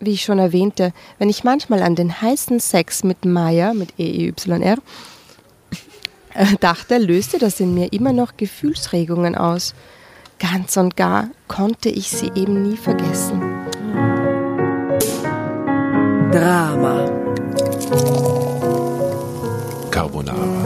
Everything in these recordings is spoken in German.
wie ich schon erwähnte, wenn ich manchmal an den heißen Sex mit Maya, mit EEYR, äh, dachte, löste das in mir immer noch Gefühlsregungen aus. Ganz und gar konnte ich sie eben nie vergessen. Drama. Carbonara.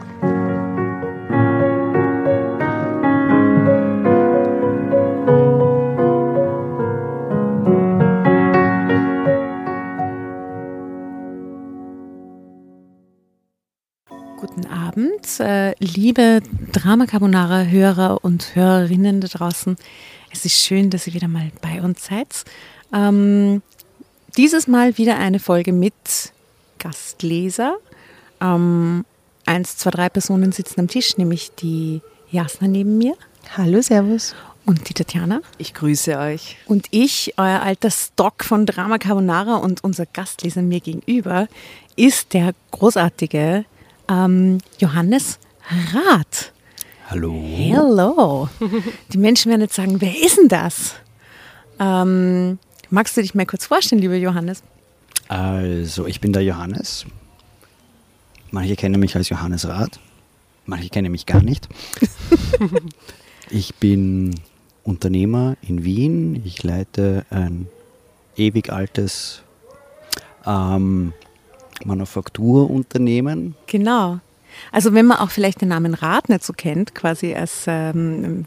Abend, äh, liebe Drama Carbonara Hörer und Hörerinnen da draußen. Es ist schön, dass ihr wieder mal bei uns seid. Ähm, dieses Mal wieder eine Folge mit Gastleser. Ähm, eins, zwei, drei Personen sitzen am Tisch, nämlich die Jasna neben mir. Hallo, Servus. Und die Tatjana. Ich grüße euch. Und ich, euer alter Stock von Drama Carbonara und unser Gastleser mir gegenüber, ist der großartige ähm, Johannes Rath. Hallo. Hello. Die Menschen werden jetzt sagen, wer ist denn das? Ähm, magst du dich mal kurz vorstellen, lieber Johannes? Also, ich bin der Johannes. Manche kennen mich als Johannes Rath. Manche kennen mich gar nicht. ich bin Unternehmer in Wien. Ich leite ein ewig altes ähm, Manufakturunternehmen. Genau. Also wenn man auch vielleicht den Namen Rad nicht so kennt, quasi als ähm,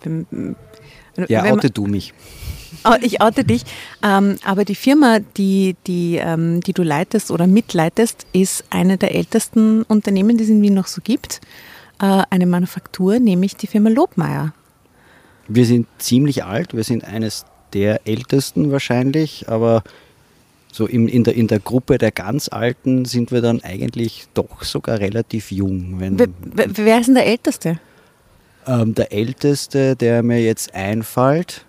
ja, oute du mich. Oh, ich oute dich. Ähm, aber die Firma, die, die, ähm, die du leitest oder mitleitest, ist eine der ältesten Unternehmen, die es in Wien noch so gibt. Äh, eine Manufaktur, nämlich die Firma Lobmeier. Wir sind ziemlich alt, wir sind eines der ältesten wahrscheinlich, aber so in, in, der, in der Gruppe der ganz Alten sind wir dann eigentlich doch sogar relativ jung. Wenn, wer, wer ist denn der Älteste? Ähm, der Älteste, der mir jetzt einfällt,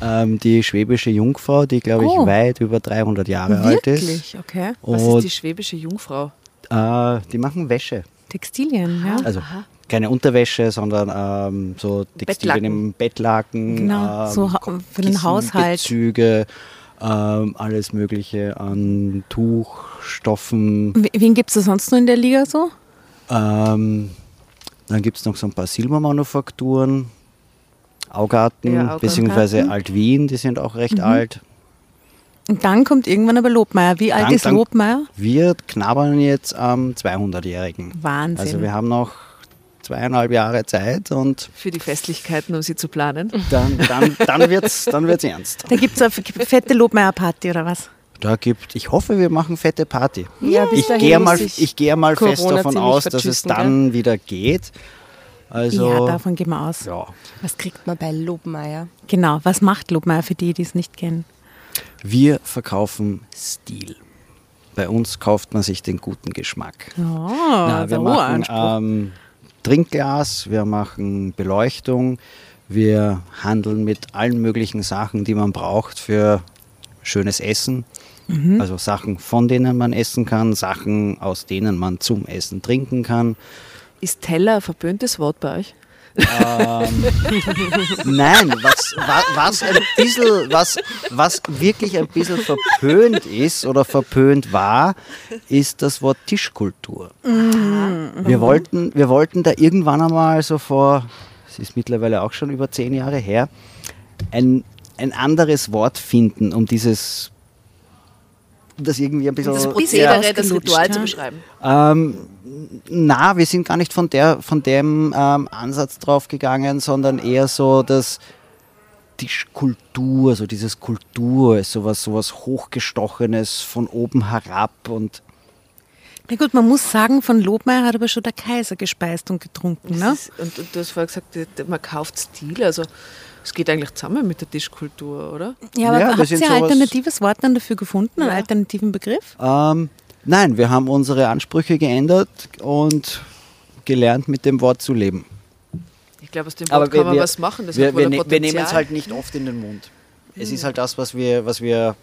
ähm, die schwäbische Jungfrau, die glaube ich oh. weit über 300 Jahre Wirklich? alt ist. Wirklich, okay. Was Und, ist die schwäbische Jungfrau? Äh, die machen Wäsche. Textilien, ja. Also Aha. keine Unterwäsche, sondern ähm, so Textilien Bettlaken. im Bettlaken. Genau, so ähm, für den Haushalt. Bezüge ähm, alles Mögliche an Tuchstoffen. Wen gibt es sonst noch in der Liga so? Ähm, dann gibt es noch so ein paar Silbermanufakturen, Augarten, ja, beziehungsweise Alt-Wien, die sind auch recht mhm. alt. Und dann kommt irgendwann aber Lobmeier. Wie alt dann, ist Lobmeier? Wir knabbern jetzt am 200-Jährigen. Wahnsinn. Also wir haben noch zweieinhalb Jahre Zeit und Für die Festlichkeiten, um sie zu planen. dann, dann, dann wird es dann wird's ernst. Da gibt es eine fette Lobmeier-Party oder was? Da gibt, ich hoffe, wir machen fette Party. Ja, Ich gehe mal, ich gehe mal fest davon aus, dass es dann wieder geht. Also, ja, davon gehen wir aus. ja. Was kriegt man bei Lobmeier? Genau, was macht Lobmeier für die, die es nicht kennen? Wir verkaufen Stil. Bei uns kauft man sich den guten Geschmack. Oh, Na, wir machen ähm, Trinkglas, wir machen Beleuchtung, wir handeln mit allen möglichen Sachen, die man braucht für schönes Essen. Also Sachen, von denen man essen kann, Sachen, aus denen man zum Essen trinken kann. Ist Teller ein verböhntes Wort bei euch? Ähm, nein, was, wa- was ein bisschen, was, was wirklich ein bisschen verpönt ist oder verpönt war, ist das Wort Tischkultur. Wir wollten, wir wollten da irgendwann einmal so vor, es ist mittlerweile auch schon über zehn Jahre her, ein, ein anderes Wort finden, um dieses, das irgendwie ein bisschen Das Ja. Prozedere, das ausgelutscht, Ritual ja. zu beschreiben. ähm, na, wir sind gar nicht von, der, von dem ähm, Ansatz drauf gegangen, sondern eher so, dass die Kultur, so dieses Kultur ist sowas, sowas Hochgestochenes von oben herab und Na gut, man muss sagen, von Lobmeier hat aber schon der Kaiser gespeist und getrunken. Ne? Das ist, und, und du hast vorher gesagt, man kauft Stil. Also es geht eigentlich zusammen mit der Tischkultur, oder? Ja, aber Ja, habt ihr ein alternatives Wort dann dafür gefunden, einen Ja. alternativen Begriff? ähm, nein, wir haben unsere Ansprüche geändert und gelernt mit dem Wort zu leben. Ich glaube, aus dem Wort Aber kann wir, man wir, was machen. Das wir, wir, ne- wir nehmen es halt nicht oft in den Mund. Es ist halt das, was wir, was wir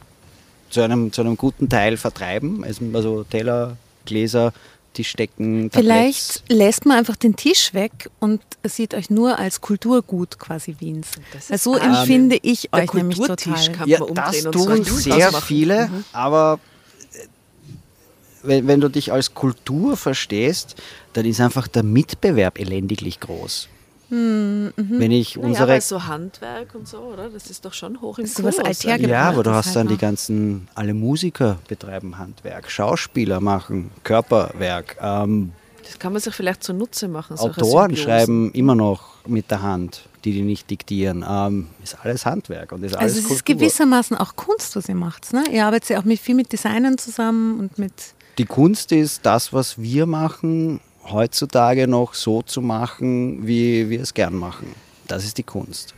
zu, einem, zu einem guten Teil vertreiben. Es- Also Teller, Gläser, Tischdecken, Vielleicht Tabletts. lässt man einfach den Tisch weg und sieht euch nur als Kulturgut quasi Wiens. Das ist Weil so arg. empfinde ich Der euch nämlich Kulturtisch total. kann Ja, man das tun so sehr viele, Mhm. aber äh, wenn, wenn du dich als Kultur verstehst, dann ist einfach der Mitbewerb elendiglich groß. Mhm, Wenn ich Naja, unsere weil so Handwerk und so, oder? Das ist doch schon hoch im So was Kurs. Alltägliches. Ja, aber du hast halt dann die ganzen, alle Musiker betreiben Handwerk, Schauspieler machen Körperwerk, ähm, Das kann man sich vielleicht zunutze machen. Autoren Symbiosen. schreiben immer noch mit der Hand, die die nicht diktieren. Ähm, ist alles Handwerk und ist alles Also es ist gewissermaßen auch Kunst, was ihr macht. Ne? Ihr arbeitet ja auch mit, viel mit Designern zusammen und mit... Die Kunst ist das, was wir machen, heutzutage noch so zu machen, wie wir es gern machen. Das ist die Kunst.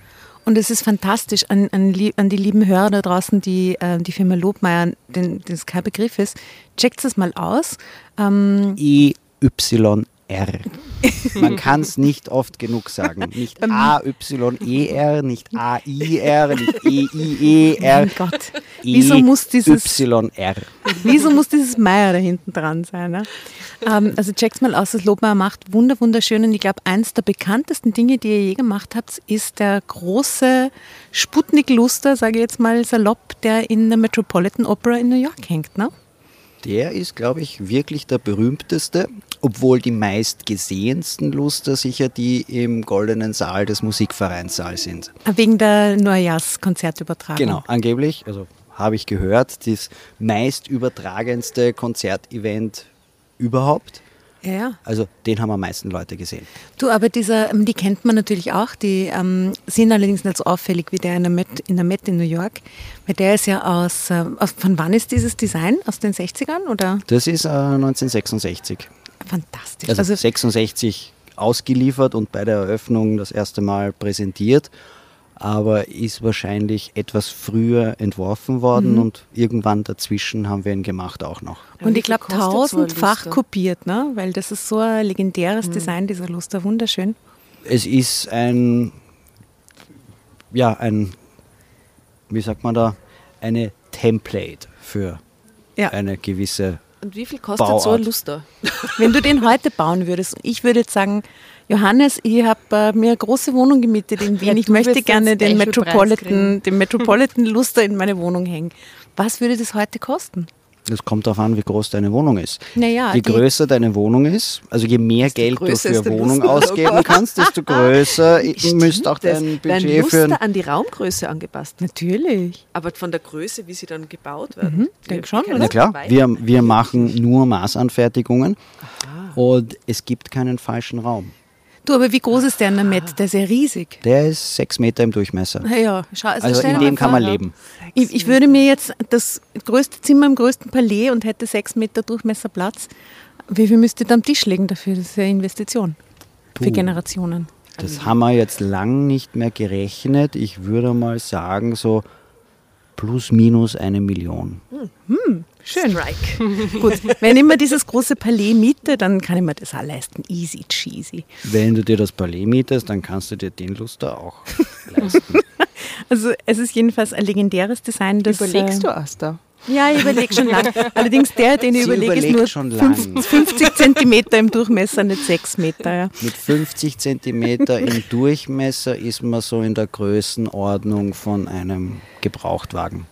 Und es ist fantastisch an, an, an die lieben Hörer da draußen, die äh, die Firma Lobmeier, den, das kein Begriff ist. Checkt es mal aus. Ähm, EYR. Man kann es nicht oft genug sagen. Nicht AYER, nicht AIR, nicht EIER. mein Gott, wieso muss dieses YR. Wieso muss dieses Meier da hinten dran sein? Ne? Ähm, also checkt's mal aus, das Lobmeier macht wunder wunderschön und ich glaube, eins der bekanntesten Dinge, die ihr je gemacht habt, ist der große Sputnik-Luster, sage ich jetzt mal salopp, der in der Metropolitan Opera in New York hängt. Ne? Der ist, glaube ich, wirklich der berühmteste, obwohl die meistgesehensten Luster sicher die im goldenen Saal des Musikvereinssaals sind. Wegen der Neujahrskonzertübertragung. Genau, angeblich, also habe ich gehört, das meist übertragendste Konzertevent überhaupt. Ja, ja. Also den haben am meisten Leute gesehen. Du, aber dieser, ähm, die kennt man natürlich auch, die ähm, sind allerdings nicht so auffällig wie der in der Met in, der Met in New York, weil der ist ja aus, ähm, aus, von wann ist dieses Design? Aus den 60ern oder? Das ist äh, 1966. Fantastisch. Also, Also, 66 ausgeliefert und bei der Eröffnung das erste Mal präsentiert, aber ist wahrscheinlich etwas früher entworfen worden und irgendwann dazwischen haben wir ihn gemacht auch noch. Und ich glaube so tausendfach kopiert, ne? weil das ist so ein legendäres Design, dieser Luster, wunderschön. Es ist ein, ja, ein, wie sagt man da, eine Template für Ja. eine gewisse Und wie viel kostet Bauart. so ein Luster? Wenn du den heute bauen würdest, ich würde jetzt sagen, Johannes, ich habe äh, mir eine große Wohnung gemietet in Wien. Ja, ich möchte gerne den Metropolitan, den Metropolitan Luster in meine Wohnung hängen. Was würde das heute kosten? Das kommt darauf an, wie groß deine Wohnung ist. Naja, je größer deine Wohnung ist, also je mehr Geld du für Wohnung Luster. ausgeben kannst, desto größer müsste auch das? dein Werden Budget für Luster an die Raumgröße angepasst. Natürlich. Aber von der Größe, wie sie dann gebaut werden. denk schon, kennen oder? Na klar, wir, wir machen nur Maßanfertigungen und es gibt keinen falschen Raum. Du, aber wie groß ist der Namett? Der ist ja riesig. Der ist sechs Meter im Durchmesser. Ja, ja. Schau, Also stell in dem kann man leben. Ich, ich würde mir jetzt das größte Zimmer im größten Palais und hätte sechs Meter Durchmesser Platz. Wie viel müsste da am Tisch legen dafür? Das ist ja Investition für Puh. Generationen. Das haben wir jetzt lang nicht mehr gerechnet. Ich würde mal sagen, so plus minus eine Million. Schön. Gut, wenn ich mir dieses große Palais miete, dann kann ich mir das auch leisten. Easy cheesy. Wenn du dir das Palais mietest, dann kannst du dir den Luster auch leisten. Also es ist jedenfalls ein legendäres Design. Das, Überlegst äh, du, Asta? Ja, ich überlege schon lang. Allerdings der, den ich überlege, ist nur schon lang. 50, 50 Zentimeter im Durchmesser, nicht 6 Meter. Ja. Mit 50 Zentimeter im Durchmesser ist man so in der Größenordnung von einem Gebrauchtwagen.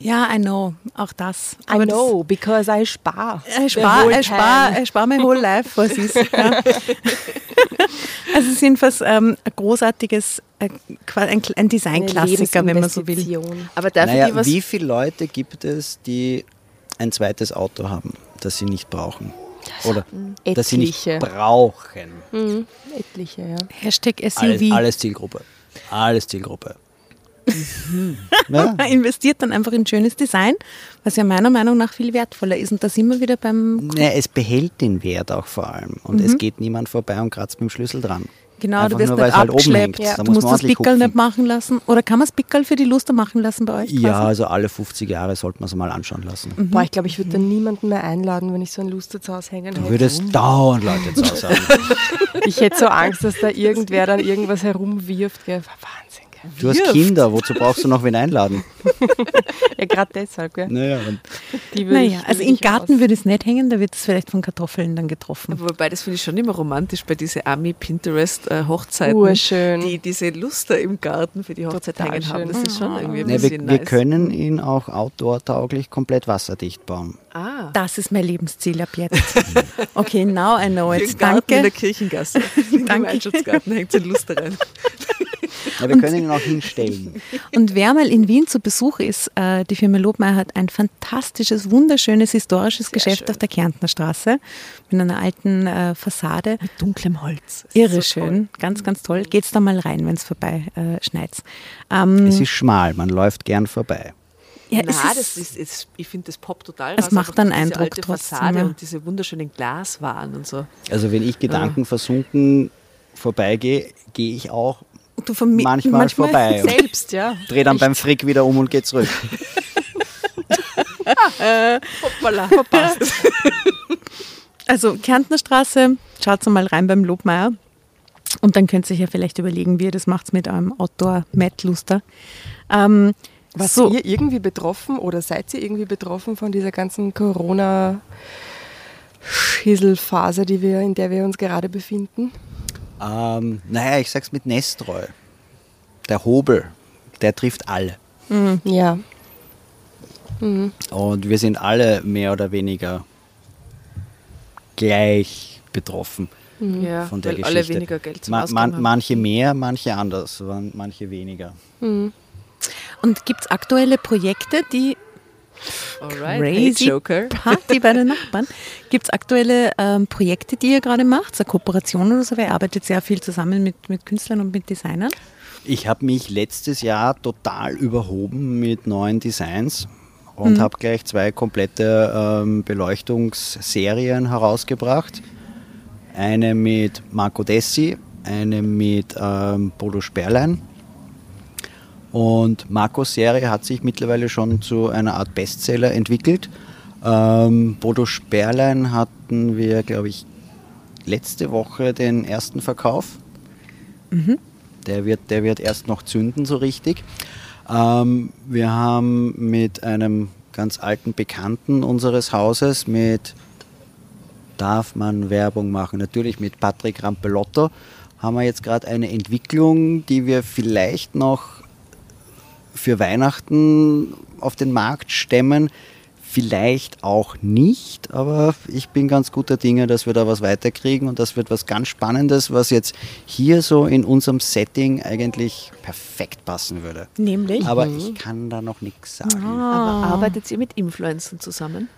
Ja, I know, auch das. I know, because I spar. Ich Äh, spare ich spar, ich spar mein whole life, was ist. Ja. Also es ist jedenfalls ähm, ein großartiges, äh, ein, ein Designklassiker, wenn man so will. Aber darf naja, was wie viele Leute gibt es, die ein zweites Auto haben, das sie nicht brauchen? Oder das sie nicht etliche. brauchen. Mhm. Etliche, ja. Hashtag Alles, SUV. alles Zielgruppe. Alles Zielgruppe. Ja, Man investiert dann einfach in schönes Design, was ja meiner Meinung nach viel wertvoller ist. Und da sind wir wieder beim ne, es behält den Wert auch vor allem. Und es geht niemand vorbei und kratzt mit dem Schlüssel dran. Genau, Einfach du wirst nur, nicht weil es halt oben abgeschleppt. hängt. Da du muss musst das Pickel nicht machen lassen. Oder kann man das Pickel für die Luster machen lassen bei euch? Ja, quasi? also alle 50 Jahre sollte man es mal anschauen lassen. Boah, ich glaube, ich würde dann niemanden mehr einladen, wenn ich so ein Luster zu Hause hängen Du hätte. würdest dauernd Leute zu Hause haben. Ich hätte so Angst, dass da irgendwer dann irgendwas herumwirft. Gell. Wahnsinn, Du hast Kinder, wozu brauchst du noch wen einladen? Ja, gerade deshalb. Gell. Naja, Naja, ich, also im Garten aus- würde es nicht hängen, da wird es vielleicht von Kartoffeln dann getroffen. Wobei, das finde ich schon immer romantisch bei diesen Ami-Pinterest-Hochzeiten, Urschön. die diese Luster im Garten für die Hochzeit Total hängen haben. schön. Das ist schon irgendwie ein wir, bisschen wir nice. können ihn auch outdoor-tauglich komplett wasserdicht bauen. Ah, Das ist mein Lebensziel ab jetzt. Okay, now I know it. den Garten in der Danke. Kirchengasse. Im Danke. Gemeinschaftsgarten hängt so ein Luster rein. Ja, wir können ihn auch hinstellen. Und wer mal in Wien zu Besuch ist, äh, die Firma Lobmeier hat ein fantastisches, wunderschönes, historisches Geschäft schön. auf der Kärntner Straße mit einer alten äh, Fassade. Dunklem Holz. Irre so schön, ganz, ganz toll. Geht's da mal rein, wenn es vorbei äh, schneit. Ähm, Es ist schmal, man läuft gern vorbei. ja, Na, es das ist, ist, ich finde das poppt total Es raus, macht dann diese Eindruck alte trotzdem, Fassade und diese wunderschönen Glaswaren und so. Also wenn ich gedankenversunken vorbeigehe, gehe ich auch du vermi- manchmal, vorbei und Selbst, ja. drehe dann beim Frick wieder um und gehe zurück. Hoppala, verpasst. Also Kärntner Straße, schaut mal rein beim Lobmeier. Und dann könnt ihr euch ja vielleicht überlegen, wie ihr das macht mit eurem Outdoor-Mat-Luster. Ähm, Was so, ihr irgendwie betroffen oder seid ihr irgendwie betroffen von dieser ganzen Corona Schisselphase, die wir, in der wir uns gerade befinden? Ähm, naja, ich sag's mit Nestreu. Der Hobel, der trifft alle. Ja. Und wir sind alle mehr oder weniger gleich betroffen Ja, von der weil Geschichte. alle weniger Geld zum man, haben. manche mehr, manche anders, manche weniger. und gibt es aktuelle Projekte, die Alright, Crazy hey Joker. Party bei den Nachbarn? Gibt es aktuelle ähm, Projekte, die ihr gerade macht? So Kooperationen oder so? Weil ihr arbeitet sehr viel zusammen mit, mit Künstlern und mit Designern. Ich habe mich letztes Jahr total überhoben mit neuen Designs und habe gleich zwei komplette ähm, Beleuchtungsserien herausgebracht. Eine mit Marco Dessi, eine mit ähm, Bodo Sperlein. Und Marcos Serie hat sich mittlerweile schon zu einer Art Bestseller entwickelt. Ähm, Bodo Sperlein hatten wir, glaube ich, letzte Woche den ersten Verkauf. Der wird, der wird erst noch zünden, so richtig. Ähm, wir haben mit einem ganz alten Bekannten unseres Hauses, mit, darf man Werbung machen, natürlich mit Patrick Rampelotto, haben wir jetzt gerade eine Entwicklung, die wir vielleicht noch für Weihnachten auf den Markt stemmen. Vielleicht auch nicht, aber ich bin ganz guter Dinge, dass wir da was weiterkriegen und das wird was ganz Spannendes, was jetzt hier so in unserem Setting eigentlich perfekt passen würde. Nämlich? Aber ich kann da noch nichts sagen. Aber arbeitet ihr mit Influencern zusammen?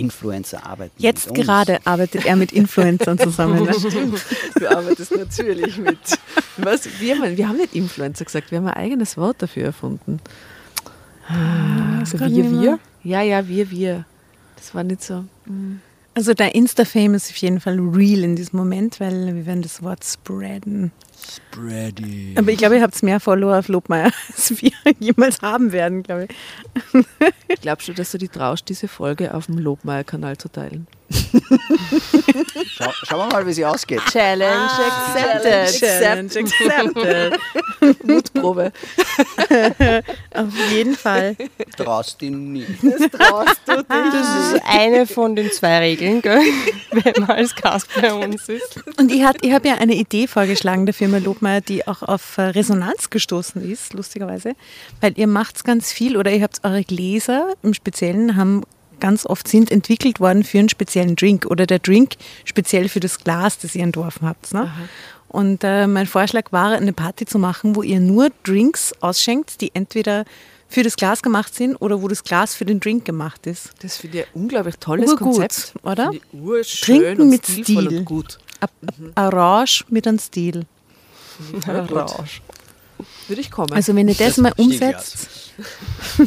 Influencer arbeiten. Jetzt mit uns. gerade arbeitet er mit Influencern zusammen. Ne? Du arbeitest natürlich mit. Was? Wir, haben- wir haben nicht Influencer gesagt, wir haben ein eigenes Wort dafür erfunden. Also kann wir, wir. Ja, ja, wir, wir. Das war nicht so. Also der Insta-Fame ist auf jeden Fall real in diesem Moment, weil wir werden das Wort spreaden. Spready. Aber ich glaube, ihr habt mehr Follower auf Lobmeier, als wir jemals haben werden, glaube ich. Glaubst du, dass du die traust, diese Folge auf dem Lobmeier-Kanal zu teilen? Schau, schauen wir mal, wie sie ausgeht. Challenge accepted. Challenge accepted. Mutprobe. Auf jeden Fall. Traust ihn nie. Traust du dich? Das ist eine von den zwei Regeln, gell? wenn man als Gast bei uns ist. Und ich, habe ja eine Idee vorgeschlagen der Firma Lobmeier, die auch auf äh, Resonanz gestoßen ist, lustigerweise. Weil ihr macht ganz viel oder ihr habt eure Gläser im Speziellen haben ganz oft sind entwickelt worden für einen speziellen Drink oder der Drink speziell für das Glas, das ihr entworfen habt. Ne? Und äh, mein Vorschlag war, eine Party zu machen, wo ihr nur Drinks ausschenkt, die entweder für das Glas gemacht sind oder wo das Glas für den Drink gemacht ist. Das finde ich ein unglaublich tolles Urgut, Konzept. oder? Trinken und mit Stil. Und gut. A- a- Orange mit einem Stil. Rausch. Würde ich kommen. Also wenn ihr das, mal umsetzt,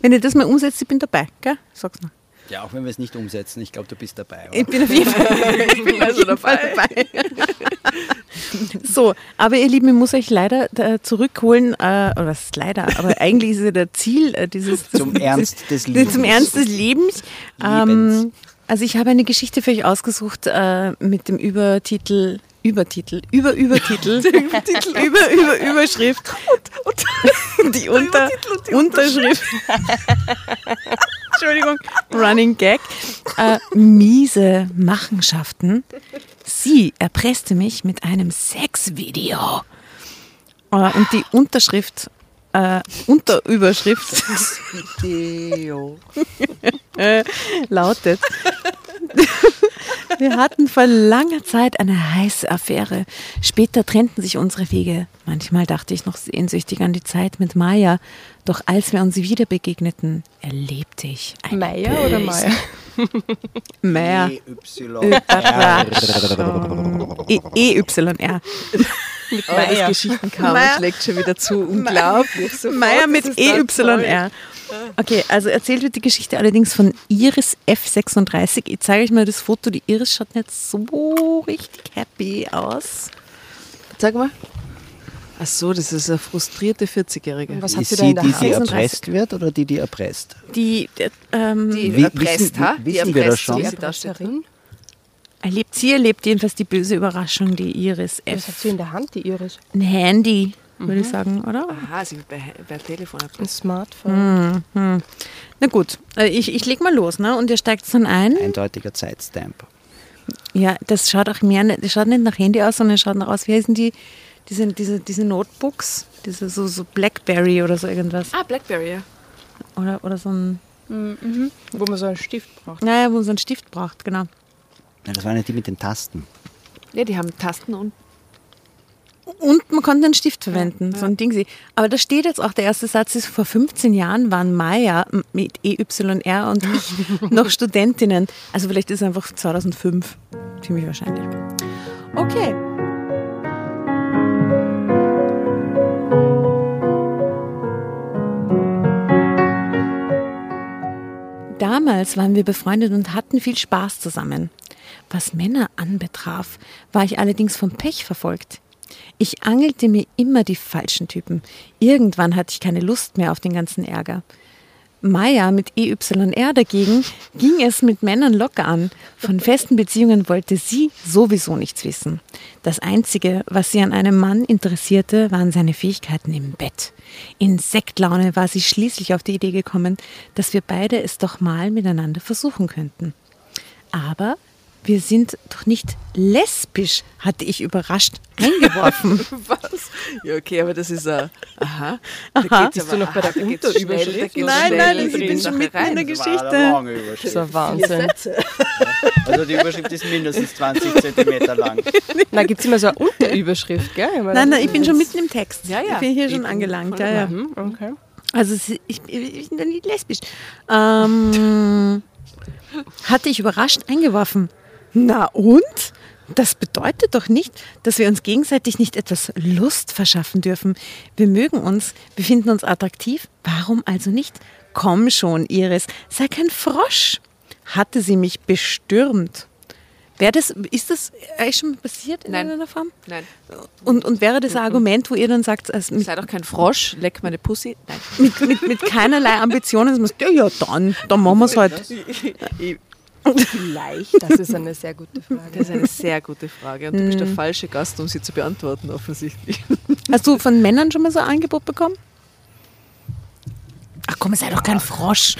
wenn ihr das mal umsetzt, ich bin dabei, gell? Sag's mal. Ja, auch wenn wir es nicht umsetzen, ich glaube, du bist dabei. Ich Oder? bin auf jeden Fall, ich bin also Fall dabei. so, aber ihr Lieben, ich muss euch leider äh, zurückholen, äh, oder was ist leider, aber eigentlich ist ja der Ziel äh, dieses Zum Ernst des Lebens. Zum Ernst des Lebens. Lebens. Ähm, also ich habe eine Geschichte für euch ausgesucht äh, mit dem Übertitel Übertitel, über Übertitel, Übertitel, über über Überschrift und, die Unter, Unterschrift. Entschuldigung, Running Gag. Äh, miese Machenschaften. Sie erpresste mich mit einem Sexvideo. Äh, und die Unterschrift, äh, Unterüberschrift äh, lautet. Wir hatten vor langer Zeit eine heiße Affäre. Später trennten sich unsere Wege. Manchmal dachte ich noch sehnsüchtig an die Zeit mit Maya. Doch als wir uns wieder begegneten, erlebte ich ein Meier oder Meier? Meier. Y. E- EYR. Oh, das Geschichtenkammer Meier. schlägt schon wieder zu. Unglaublich. Sofort Meier mit. EYR. Okay, also erzählt wird die Geschichte allerdings von Iris F36. Ich zeige euch mal das Foto. Die Iris schaut nicht so richtig happy aus. Sag mal. Ach so, das ist eine frustrierte 40-Jährige. Was hat Ist sie da sie in der die, die Hand? 36. erpresst wird oder die, die erpresst? Die, äh, ähm, Die Wie- erpresst, wissen- ha? wissen die wir das erpresst, schon? Die da. Erpresserin? erlebt sie erlebt jedenfalls die böse Überraschung, die Iris Was F. hat sie in der Hand, die Iris? Ein Handy, würde ich sagen, oder? Aha, sie wird bei, bei Telefon Ein. Smartphone. Na gut, äh, ich, ich leg mal los, ne? Und ihr steigt dann ein. Eindeutiger Zeitstamp. Ja, das schaut auch mehr, nicht- das schaut nicht nach Handy aus, sondern es schaut nach aus, wie heißen die, diese, diese, diese Notebooks, diese so, so Blackberry oder so irgendwas. Ah, Blackberry, ja. Oder, oder so ein, Wo man so einen Stift braucht. naja, wo man so einen Stift braucht, genau. Ja, das waren ja die mit den Tasten. Ja, die haben Tasten und Und man konnte einen Stift verwenden, so ein Ding. sie. Aber da steht jetzt auch, der erste Satz ist, vor 15 Jahren waren Maya mit EYR und ich noch Studentinnen. Also vielleicht ist es einfach 2005, ziemlich wahrscheinlich. Okay. Damals waren wir befreundet und hatten viel Spaß zusammen. Was Männer anbetraf, war ich allerdings vom Pech verfolgt. Ich angelte mir immer die falschen Typen. Irgendwann hatte ich keine Lust mehr auf den ganzen Ärger. Maya mit EYR dagegen ging es mit Männern locker an. Von festen Beziehungen wollte sie sowieso nichts wissen. Das Einzige, was sie an einem Mann interessierte, waren seine Fähigkeiten im Bett. In Sektlaune war sie schließlich auf die Idee gekommen, dass wir beide es doch mal miteinander versuchen könnten. Aber wir sind doch nicht lesbisch, hatte ich überrascht eingeworfen. was? Ja, okay, aber das ist ein. Aha. Da Aha. geht's Bist aber, du noch bei der Unterüberschrift? schnell, da geht's Nein, nein, in ich bin schon mitten in rein. der Das war eine Geschichte. lange Das ein Wahnsinn. Also die Überschrift ist mindestens 20 Zentimeter lang. Da gibt es immer so eine Unterüberschrift, gell? Meine, Nein, nein, ich bin schon mitten im Text. Ja, ja. Ich bin hier Ich schon bin angelangt. Ja, ja. Okay. Also ich, ich bin nicht lesbisch. Ähm, Hatte ich überrascht eingeworfen. Na und? Das bedeutet doch nicht, dass wir uns gegenseitig nicht etwas Lust verschaffen dürfen. Wir mögen uns, wir finden uns attraktiv. Warum also nicht? Komm schon, Iris, sei kein Frosch. Hatte sie mich bestürmt. Wäre das, ist das eigentlich schon passiert in Nein. irgendeiner Form? Nein. Und, und wäre das ein Argument, wo ihr dann sagt, also mit, Sei doch kein Frosch, leck meine Pussy. Nein. mit, mit, mit keinerlei Ambitionen, dass man sagt, ja, ja, dann, dann machen wir es halt. Vielleicht. Das ist eine sehr gute Frage. Das ist eine sehr gute Frage. Und du bist der falsche Gast, um sie zu beantworten, offensichtlich. Hast du von Männern schon mal so ein Angebot bekommen? Ach komm, sei doch kein Frosch.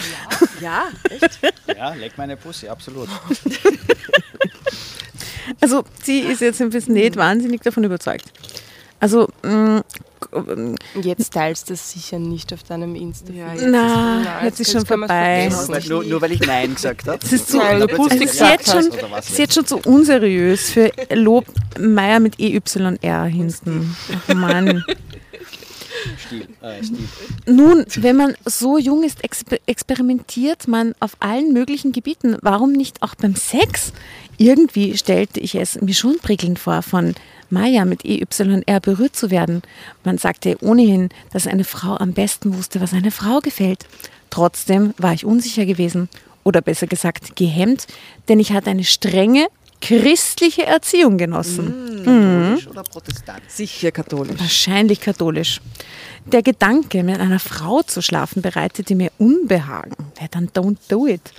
Ja, Ja, leck meine Pussy, absolut. Also sie ist jetzt ein bisschen nicht wahnsinnig davon überzeugt. Also, mh, Jetzt teilst du es sicher nicht auf deinem Insta. Ja, jetzt na, Na, jetzt ist schon vorbei. Nur, nur weil ich Nein gesagt habe. Es ist, zu, also Pussy es ist jetzt schon, ist jetzt schon zu unseriös für Lob Meier mit EYR hinten. Ach Mann. Stil, äh, Stil. Nun, wenn man so jung ist, exper experimentiert man auf allen möglichen Gebieten. Warum nicht auch beim Sex? Irgendwie stellte ich es mir schon prickelnd vor, von Maya mit EYR berührt zu werden. Man sagte ohnehin, dass eine Frau am besten wusste, was einer Frau gefällt. Trotzdem war ich unsicher gewesen. Oder besser gesagt, gehemmt, denn ich hatte eine strenge christliche Erziehung genossen. Katholisch oder Protestant? sicher katholisch. Wahrscheinlich katholisch. Der Gedanke, mit einer Frau zu schlafen, bereitete mir Unbehagen. Ja, dann don't do it.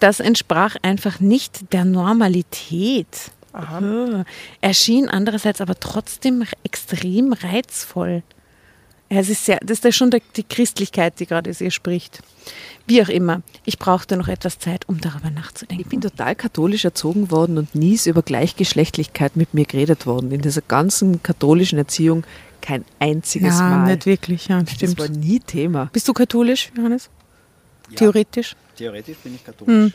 Das entsprach einfach nicht der Normalität. Aha. Erschien andererseits aber trotzdem extrem reizvoll. Ja, es ist sehr, das ist ja schon der, die Christlichkeit, die gerade aus ihr spricht. Wie auch immer, ich brauchte noch etwas Zeit, um darüber nachzudenken. Ich bin total katholisch erzogen worden und nie ist über Gleichgeschlechtlichkeit mit mir geredet worden. In dieser ganzen katholischen Erziehung kein einziges ja, Mal. nicht wirklich, ja, das stimmt. war nie Thema. Bist du katholisch, Johannes? Theoretisch? Theoretisch bin ich katholisch.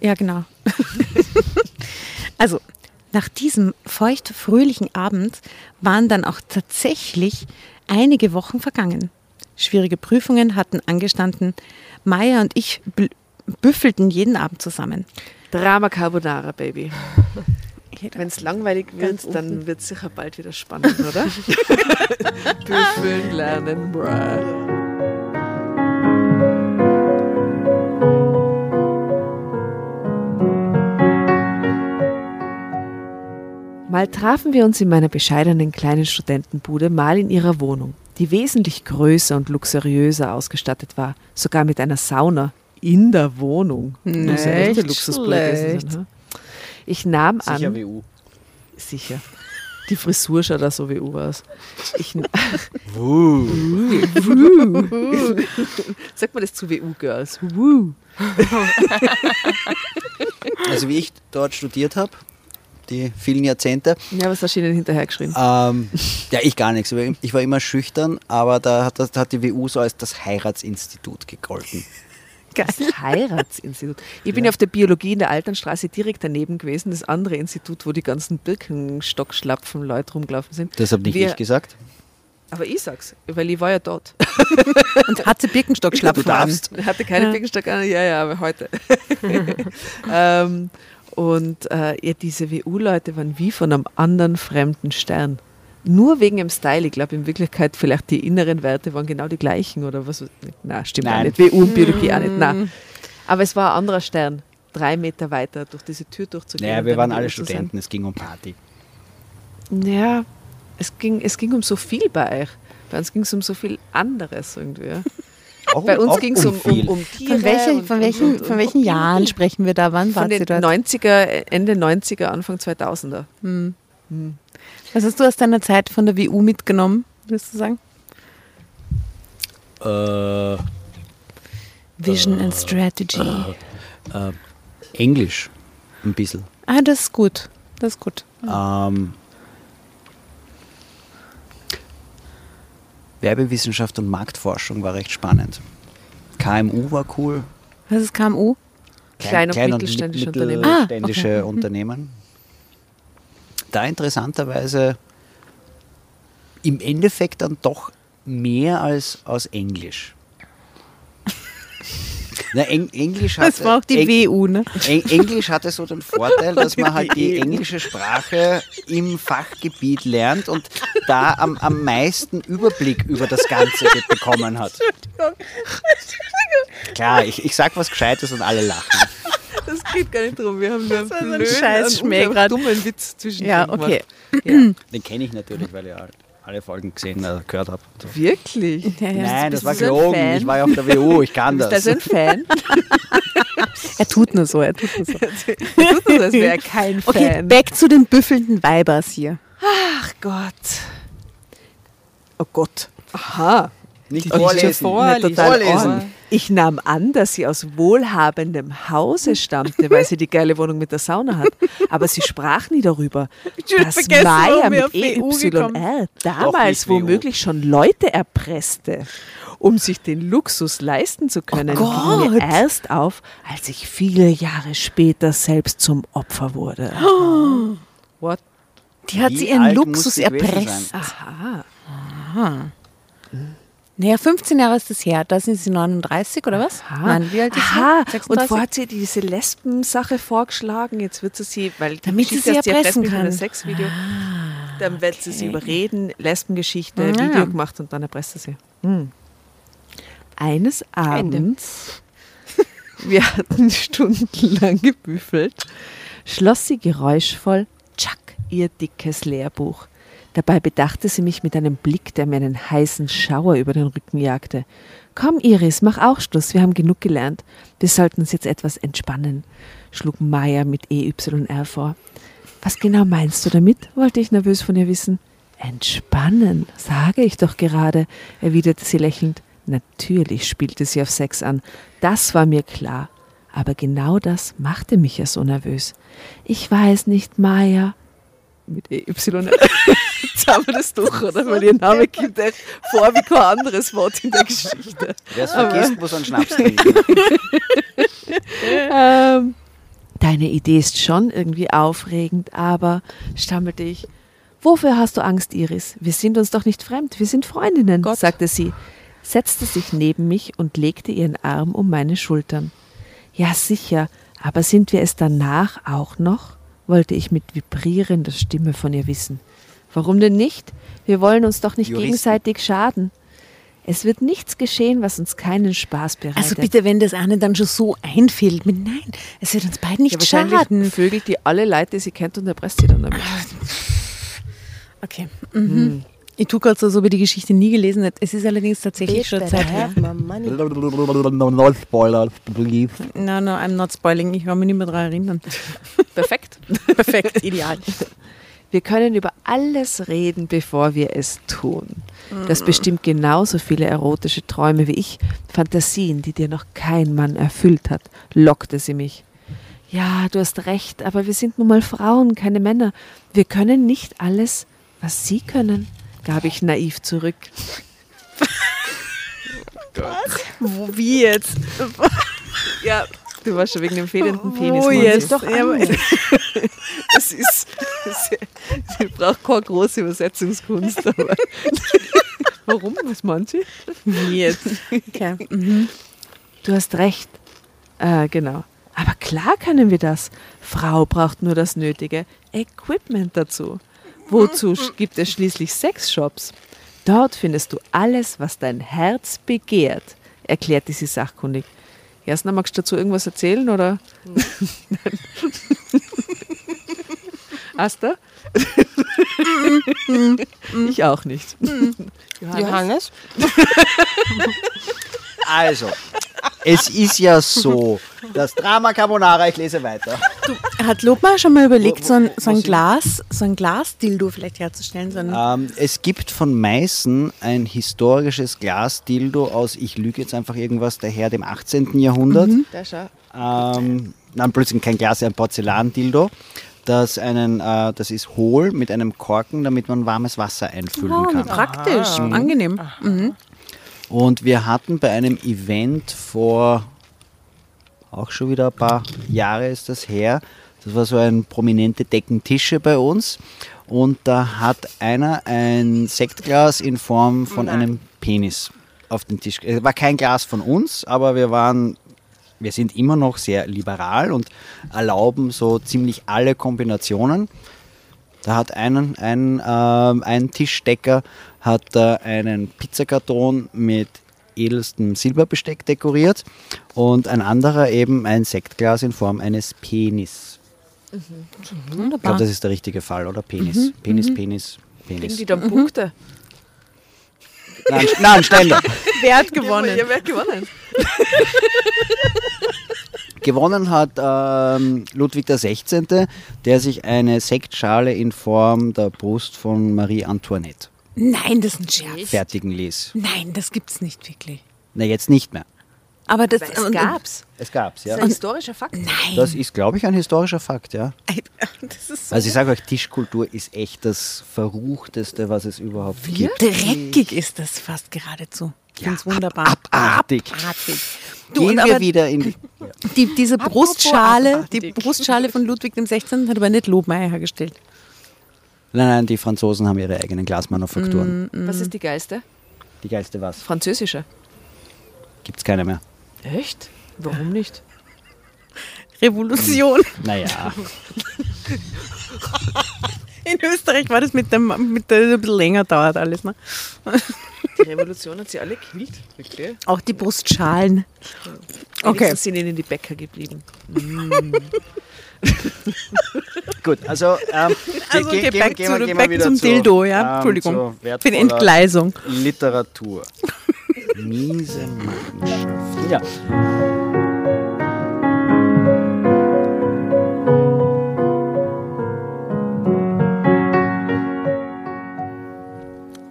Ja, genau. also, nach diesem feucht-fröhlichen Abend waren dann auch tatsächlich einige Wochen vergangen. Schwierige Prüfungen hatten angestanden. Maya und ich büffelten jeden Abend zusammen. Drama Carbonara, Baby. Wenn es langweilig wird, dann wird es sicher bald wieder spannend, oder? Büffeln lernen, bruh. Mal trafen wir uns in meiner bescheidenen kleinen Studentenbude, mal in ihrer Wohnung, die wesentlich größer und luxuriöser ausgestattet war, sogar mit einer Sauna in der Wohnung. Muss ja echt ein Nicht schlecht. sein. Ich nahm an, Sicher WU. Sicher. Die Frisur schaut auch so wie U aus. Ich, Sagt man das zu WU-Girls? Woo. Also wie ich dort studiert habe, die vielen Jahrzehnte, Ja, was hast du ihnen hinterhergeschrieben? ähm, ja ich gar nichts. Ich war immer schüchtern, aber da hat, das, hat die WU so als das Heiratsinstitut gegolten. Das Heiratsinstitut. Ich bin ja auf der Biologie in der Alternstraße direkt daneben gewesen, das andere Institut, wo die ganzen Birkenstockschlapfen Leute rumgelaufen sind. Das habe nicht Wir- ich gesagt. Aber ich sag's, weil ich war ja dort. Und hatte Birkenstockschlapfen Du an. darfst. Ich hatte keine Ja. Birkenstock an, ja, ja, aber heute. ähm, und äh, ja, diese WU-Leute waren wie von einem anderen fremden Stern. Nur wegen dem Style. Ich glaube, in Wirklichkeit vielleicht die inneren Werte waren genau die gleichen oder was. Na, stimmt auch Nein. nicht. WU und Biologie auch nicht. Nein. Aber es war ein anderer Stern. Drei Meter weiter durch diese Tür durchzugehen. Naja, wir waren alle sein. Studenten, es ging um Party. Ja, es ging, es ging um so viel bei euch. Bei uns ging es um so viel anderes irgendwie. Auch, Bei uns ging es um, um, um Tiere. Von, welchen, und- von, welchen, und- von und welchen Jahren sprechen wir da? Wann Von den dort? 90er, Ende 90er, Anfang 2000er. Was hast du aus deiner Zeit von der WU mitgenommen, würdest du sagen? Äh, Vision and Strategy. äh, Englisch ein bisschen. Ah, das ist gut. Das ist gut. Ähm, Werbewissenschaft und Marktforschung war recht spannend. KMU war cool. Was ist KMU? Klein- und Klein- mittelständische mit- Unternehmen. Ah, mittelständische Unternehmen. Da interessanterweise im Endeffekt dann doch mehr als aus Englisch. Na, Eng Englisch Das hatte, war auch die Eng WU, ne? Eng Englisch hatte so den Vorteil, dass man halt die englische Sprache im Fachgebiet lernt und da am, am meisten Überblick über das Ganze bekommen hat. Klar, ich, ich sag was Gescheites und alle lachen. Das geht gar nicht drum. Wir haben nur einen blöden, Scheißschmäh einen grad. dummen Witz zwischen Ja, okay. Den kenne ich natürlich, weil ich halt alle Folgen gesehen, äh, gehört habe. Wirklich? Ja, ja. Nein, das war so gelogen. Ich war ja auf der WU, ich kann Bist das. du also ein Fan? Er tut nur so, er tut nur so. Er tut so, als wäre er kein Okay, Fan. back zu den büffelnden Weibers hier. Ach Gott. Oh Gott. Aha. Nicht vorlesen. vorlesen. Nicht vorlesen. Ich nahm an, dass sie aus wohlhabendem Hause stammte, weil sie die geile Wohnung mit der Sauna hat. Aber sie sprach nie darüber, dass Maya mit EYR damals womöglich schon Leute erpresste. Um sich den Luxus leisten zu können, Oh ging mir erst auf, als ich viele Jahre später selbst zum Opfer wurde. What? Die hat Wie sie ihren Luxus erpresst. Aha. Naja, 15 Jahre ist das her. Da sind sie 39 oder was? Aha. Nein, wie alt ist Aha. sie? Und 36? vorher hat sie diese Lesben-Sache vorgeschlagen. Jetzt wird sie sie, weil die Damit sie Geschichte sie ja erpressen kann. Sexvideo. Dann wird sie sie überreden, Lesbengeschichte, Ja. Video gemacht und dann erpresst sie sie. Hm. Eines Abends, wir hatten stundenlang gebüffelt, schloss sie geräuschvoll, tschack, ihr dickes Lehrbuch. Dabei bedachte sie mich mit einem Blick, der mir einen heißen Schauer über den Rücken jagte. Komm, Iris, mach auch Schluss, wir haben genug gelernt. Wir sollten uns jetzt etwas entspannen, schlug Maya mit EYR vor. Was genau meinst du damit? wollte ich nervös von ihr wissen. Entspannen, sage ich doch gerade, erwiderte sie lächelnd. Natürlich spielte sie auf Sex an. Das war mir klar. Aber genau das machte mich ja so nervös. Ich weiß nicht, Maya. Mit EY. Haben wir das durch, oder? Weil ihr Name kommt echt vor wie kein anderes Wort in der Geschichte. Wer es vergisst, muss einen Schnaps trinken. Ähm, deine Idee ist schon irgendwie aufregend, aber, stammelte ich, wofür hast du Angst, Iris? Wir sind uns doch nicht fremd, wir sind Freundinnen, Gott. sagte sie, setzte sich neben mich und legte ihren Arm um meine Schultern. Ja, sicher, aber sind wir es danach auch noch? wollte ich mit vibrierender Stimme von ihr wissen. Warum denn nicht? Wir wollen uns doch nicht Juristen. gegenseitig schaden. Es wird nichts geschehen, was uns keinen Spaß bereitet. Also bitte, wenn das eine dann schon so einfällt, mit nein, es wird uns beiden nicht Ja, wahrscheinlich schaden. vögelt die alle Leute, die sie kennt und erpresst sie dann damit. Okay. Mhm. Ich tue gerade so, so wie die Geschichte nie gelesen hat. Es ist allerdings tatsächlich schon Zeit her. No spoilers, please. No, no, I'm not spoiling. Ich kann mich nicht mehr daran erinnern. Perfekt. Perfekt, ideal. Wir können über alles reden, bevor wir es tun. Das bestimmt genauso viele erotische Träume wie ich, Fantasien, die dir noch kein Mann erfüllt hat, lockte sie mich. Ja, du hast recht, aber wir sind nun mal Frauen, keine Männer. Wir können nicht alles, was sie können, gab ich naiv zurück. Wo, wie jetzt? Ja, du warst schon wegen dem fehlenden Penis. Wo Monsi. jetzt? Doch, Ja, ist, sie, sie braucht keine große Übersetzungskunst. Aber Warum? Was meint sie? Wie jetzt? Okay. Mhm. Du hast recht. Äh, genau. Aber klar können wir das. Frau braucht nur das nötige Equipment dazu. Wozu gibt es schließlich Sexshops? Dort findest du alles, was dein Herz begehrt, erklärte sie sachkundig. Jasna, magst du dazu irgendwas erzählen oder? Asta? ich auch nicht. Johannes? Also, es ist ja so, das Drama Carbonara, ich lese weiter. Hat Lobmar schon mal überlegt, so ein, so ein Glas, so ein Glasdildo vielleicht herzustellen? So ein, Ähm, es gibt von Meißen ein historisches Glasdildo aus, ich lüge jetzt einfach irgendwas, daher dem 18. Jahrhundert. Da schau. Ähm, nein, plötzlich kein Glas, ein Porzellandildo. Das, einen, äh, das ist hohl mit einem Korken, damit man warmes Wasser einfüllen oh, kann. praktisch, angenehm. Mhm. Und wir hatten bei einem Event vor auch schon wieder ein paar Jahre ist das her. Das war so ein prominente Deckentische bei uns. Und da hat einer ein Sektglas in Form von einem Penis auf den Tisch. Es war kein Glas von uns, aber wir waren wir sind immer noch sehr liberal und erlauben so ziemlich alle Kombinationen. Da hat einen, ein, ähm, ein Tischdecker hat äh, einen Pizzakarton mit edelstem Silberbesteck dekoriert und ein anderer eben ein Sektglas in Form eines Penis. Ich glaube, das ist der richtige Fall, oder? Penis. Penis, Penis, Kriegen Penis. die dann Punkte? Nein, nein, Ständer. Wer hat gewonnen? Ja, wer hat gewonnen? Gewonnen hat ähm, Ludwig XVI., der sich eine Sektschale in Form der Brust von Marie Antoinette Nein, das ist ein Scherz. fertigen ließ. Nein, das gibt's nicht wirklich. Na, jetzt nicht mehr. Aber das Es gab's. Es gab's, ja. Das ist ein historischer Fakt. Nein. Das ist, glaube ich, ein historischer Fakt, ja. das ist so Also ich sage euch, Tischkultur ist echt das Verruchteste, was es überhaupt gibt. dreckig ist das fast geradezu. Ich Ja, finde es wunderbar. ab- abartig. Abartig. Du, Gehen und wir aber wieder in die... die, diese Brustschale, die. Brustschale von Ludwig XVI. hat aber nicht Lobmeier hergestellt. Nein, nein, die Franzosen haben ihre eigenen Glasmanufakturen. Mm. Was ist die geilste? Die geilste was? Französische. Gibt's keine mehr. Echt? Warum nicht? Revolution. Naja, In Österreich war das mit dem, mit der ein bisschen länger dauert alles. Ne? Die Revolution hat sie alle gekillt. Wirklich? Auch die Brustschalen. Okay. Sind ihnen die Bäcker geblieben. gut, also, ähm, Also ge- okay, ge- back, gehen zu, wir- gehen wir back wieder zum zu, Dildo, ja. ähm, Entschuldigung. Für die Entgleisung. Literatur. Miese Mannschaft. Ja.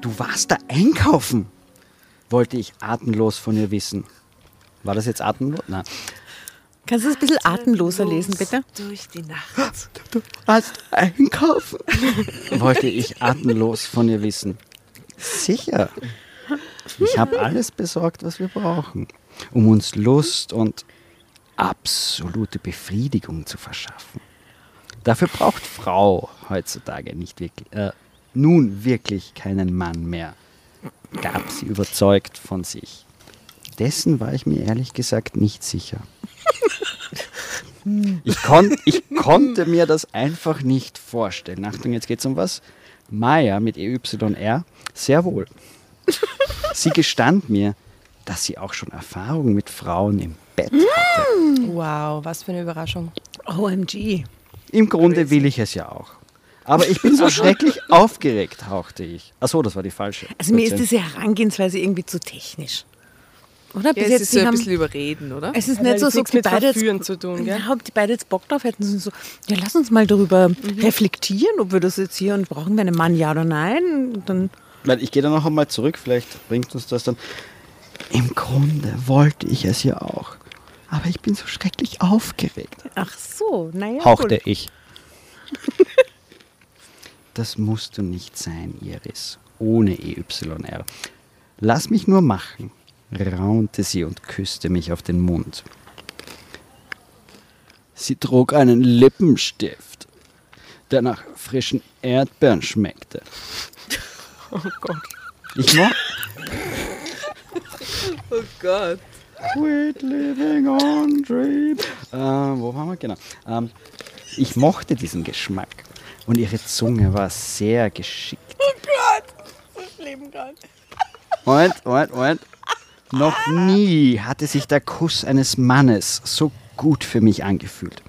Du warst da einkaufen, wollte ich atemlos von ihr wissen. War das jetzt atemlos? Nein. Kannst du das ein bisschen atemloser lesen, bitte? Durch die Nacht. Du warst einkaufen, wollte ich atemlos von ihr wissen. Sicher. Ich habe alles besorgt, was wir brauchen, um uns Lust und absolute Befriedigung zu verschaffen. Dafür braucht Frau heutzutage nicht wirklich, äh, nun wirklich keinen Mann mehr, gab sie überzeugt von sich. Dessen war ich mir ehrlich gesagt nicht sicher. Ich, kon ich konnte mir das einfach nicht vorstellen. Achtung, jetzt geht's um was. Maya mit EYR, sehr wohl. Sie gestand mir, dass sie auch schon Erfahrung mit Frauen im Bett hatte. Wow, was für eine Überraschung. OMG. Im Grunde will ich es ja auch. Aber ich bin so schrecklich aufgeregt, hauchte ich. Achso, das war die falsche. Also mir ist diese Herangehensweise irgendwie zu technisch. Oder? Ja, es ist so ein bisschen überreden, oder? es ist Hat nicht so, jetzt so nichts die mit beide jetzt, zu tun, gell? Ja, ob die beide jetzt Bock drauf hätten, sind so, ja, lass uns mal darüber reflektieren, ob wir das jetzt hier und brauchen wir einen Mann, ja oder nein. Und Dann Weil ich gehe da noch einmal zurück, vielleicht bringt uns das dann. Im Grunde wollte ich es ja auch. Aber ich bin so schrecklich aufgeregt. Ach so, naja. hauchte ich. Das musst du nicht sein, Iris. Ohne EYR. Lass mich nur machen, raunte sie und küsste mich auf den Mund. Sie trug einen Lippenstift, der nach frischen Erdbeeren schmeckte. Oh Gott. Ich mo Oh Gott. Sweet living on dream. Äh, wo waren wir? Genau. Ähm, ich mochte diesen Geschmack und ihre Zunge war sehr geschickt. Oh Gott, das Leben gerade. Moment, Moment, Moment. Noch nie hatte sich der Kuss eines Mannes so gut für mich angefühlt.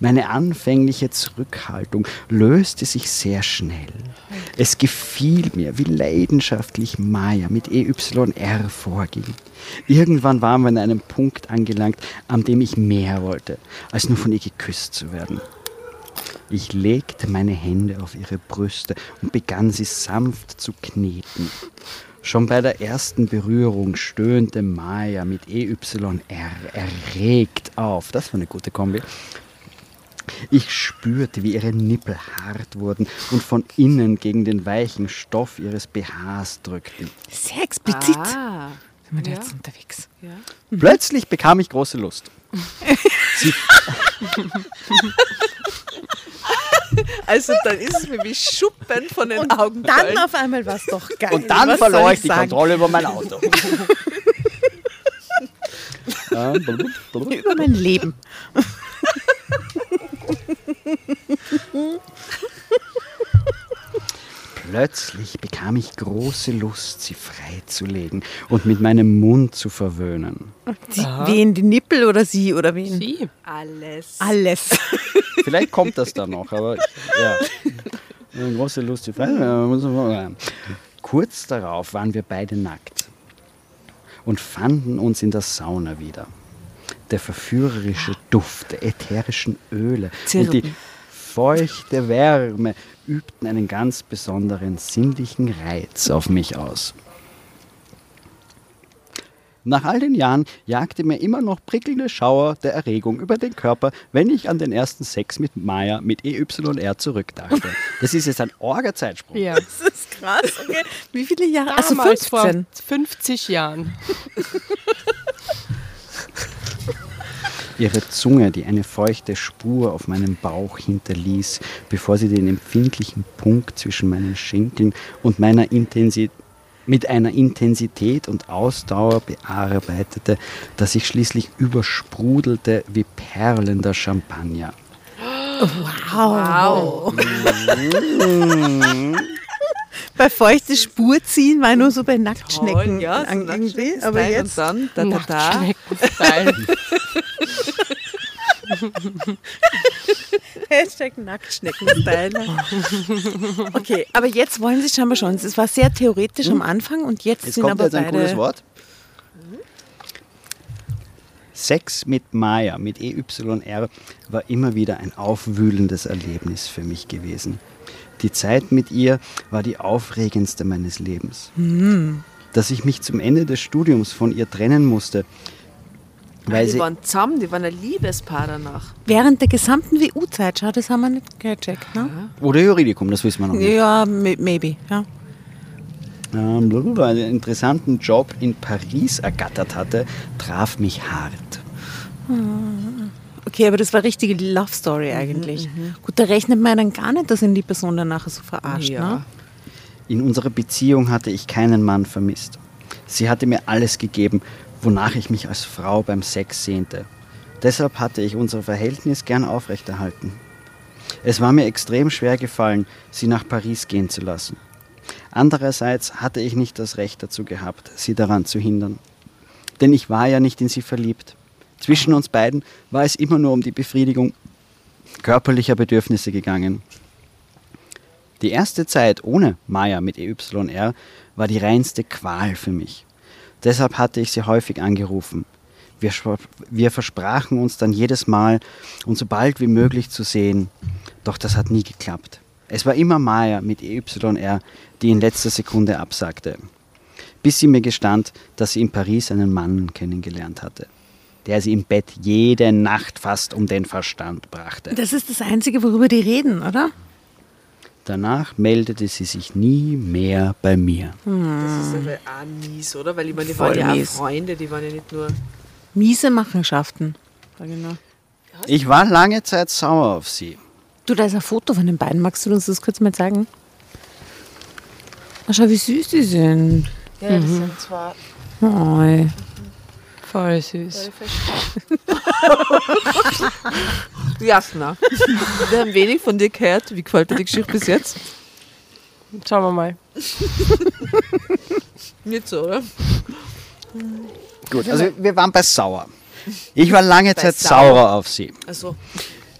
Meine anfängliche Zurückhaltung löste sich sehr schnell. Es gefiel mir, wie leidenschaftlich Maya mit EYR vorging. Irgendwann waren wir an einem Punkt angelangt, an dem ich mehr wollte, als nur von ihr geküsst zu werden. Ich legte meine Hände auf ihre Brüste und begann sie sanft zu kneten. Schon bei der ersten Berührung stöhnte Maya mit EYR erregt auf. Das war eine gute Kombi. Ich spürte, wie ihre Nippel hart wurden und von innen gegen den weichen Stoff ihres BHs drückten. Sehr explizit. Ah. Sind wir da Ja. jetzt unterwegs? Ja. Plötzlich bekam ich große Lust. Sie, Also dann ist es mir wie Schuppen von den Augen. Dann auf einmal war es doch geil. und dann Was verlor ich die sagen? Kontrolle über mein Auto. Über mein Leben. Plötzlich bekam ich große Lust, sie freizulegen und mit meinem Mund zu verwöhnen. Sie, wen, die Nippel oder sie oder wen? Sie. Alles. Alles. Vielleicht kommt das dann noch, aber ja. Große Lust, sie freizulegen. Kurz darauf waren wir beide nackt und fanden uns in der Sauna wieder. Der verführerische Duft der ätherischen Öle und die Zirpen. feuchte Wärme übten einen ganz besonderen sinnlichen Reiz auf mich aus. Nach all den Jahren jagte mir immer noch prickelnde Schauer der Erregung über den Körper, wenn ich an den ersten Sex mit Maya mit EYR zurückdachte. Das ist jetzt ein Orga-Zeitsprung. Ja. Das ist krass. Okay. Wie viele Jahre? Also Damals vor 15. 50 Jahren. Ihre Zunge, die eine feuchte Spur auf meinem Bauch hinterließ, bevor sie den empfindlichen Punkt zwischen meinen Schenkeln und meiner Intensität mit einer Intensität und Ausdauer bearbeitete, dass ich schließlich übersprudelte wie perlender Champagner. Wow. Bei feuchte Spur ziehen war nur so bei Nacktschnecken. Toll, ja, so irgendwie. Nacktschnecken Aber jetzt und dann da, da, da. Hashtag Nacktschnecken-Style. Okay, aber jetzt wollen Sie scheinbar schon. Es war sehr theoretisch am Anfang und jetzt, Jetzt sind kommt aber jetzt ein beide. cooles Wort. Sex mit Maya, mit EYR, war immer wieder ein aufwühlendes Erlebnis für mich gewesen. Die Zeit mit ihr war die aufregendste meines Lebens. Dass ich mich zum Ende des Studiums von ihr trennen musste, weil die sie waren zusammen, die waren ein Liebespaar danach. Während der gesamten WU-Zeit, schau, das haben wir nicht gecheckt, ne? oder Juridikum, das wissen wir noch nicht. Ja, may- maybe, ja. ähm, einen interessanten Job in Paris ergattert hatte, traf mich hart. Okay, aber das war richtige Love Story eigentlich. Gut, da rechnet man dann gar nicht, dass ihn die Person dann nachher so verarscht, Ja. ne? In unserer Beziehung hatte ich keinen Mann vermisst. Sie hatte mir alles gegeben, wonach ich mich als Frau beim Sex sehnte. Deshalb hatte ich unser Verhältnis gern aufrechterhalten. Es war mir extrem schwer gefallen, sie nach Paris gehen zu lassen. Andererseits hatte ich nicht das Recht dazu gehabt, sie daran zu hindern. Denn ich war ja nicht in sie verliebt. Zwischen uns beiden war es immer nur um die Befriedigung körperlicher Bedürfnisse gegangen. Die erste Zeit ohne Maya mit EYR war die reinste Qual für mich. Deshalb hatte ich sie häufig angerufen. Wir, wir versprachen uns dann jedes Mal, uns so bald wie möglich zu sehen. Doch das hat nie geklappt. Es war immer Maya mit EYR, die in letzter Sekunde absagte. Bis sie mir gestand, dass sie in Paris einen Mann kennengelernt hatte, der sie im Bett jede Nacht fast um den Verstand brachte. Das ist das Einzige, worüber die reden, oder? Danach meldete sie sich nie mehr bei mir. Das ist aber auch mies, oder? Weil ich meine, die Voll waren ja mies. auch Freunde, die waren ja nicht nur. Miese Machenschaften. Ja, genau. Ich war lange Zeit sauer auf sie. Du, da ist ein Foto von den beiden. Magst du uns das kurz mal zeigen? Ach, schau, wie süß die sind. Ja, das sind zwar Oh, voll süß. Jasna. Wir haben wenig von dir gehört. Wie gefällt dir die Geschichte bis jetzt? Schauen wir mal. Nicht so, oder? Gut, also wir waren bei sauer. Ich war lange Zeit sauer. sauer auf sie. Also,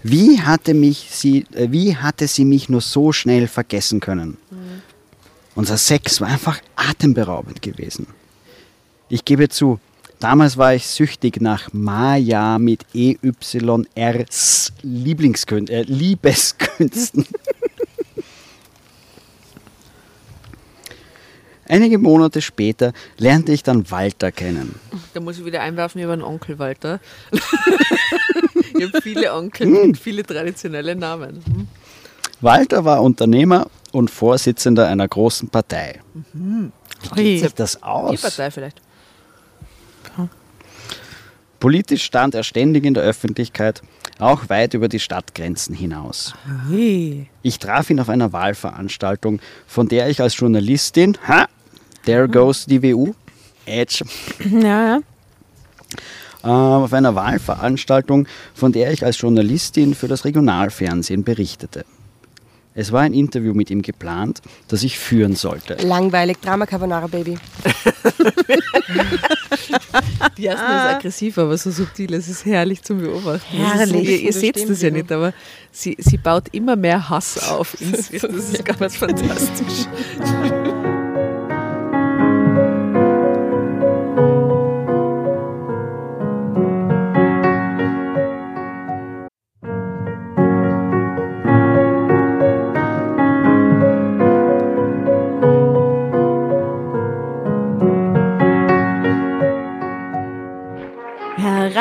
Wie hatte, mich sie, äh, wie hatte sie mich nur so schnell vergessen können? Unser Sex war einfach atemberaubend gewesen. Ich gebe zu, damals war ich süchtig nach Maya mit EYRs Lieblingskün äh, Liebeskünsten. Einige Monate später lernte ich dann Walter kennen. da muss ich wieder einwerfen über einen Onkel Walter. ich habe viele Onkel mit viele traditionelle Namen. Hm? Walter war Unternehmer und Vorsitzender einer großen Partei. Wie Ui. sieht das Die aus? Partei vielleicht. Politisch stand er ständig in der Öffentlichkeit, auch weit über die Stadtgrenzen hinaus. Ich traf ihn auf einer Wahlveranstaltung, von der ich als Journalistin, ha, there goes die WU, Edge, Ja, ja. äh, auf einer Wahlveranstaltung, von der ich als Journalistin für das Regionalfernsehen berichtete. Es war ein Interview mit ihm geplant, das ich führen sollte. Langweilig, Drama Carbonara Baby. Die erste ist aggressiv, aber so subtil. Es ist herrlich zum Beobachten. Herrlich. Ihr ihr seht es ja Lilo. nicht, aber sie, sie baut immer mehr Hass auf. Das ist, das ist ganz fantastisch.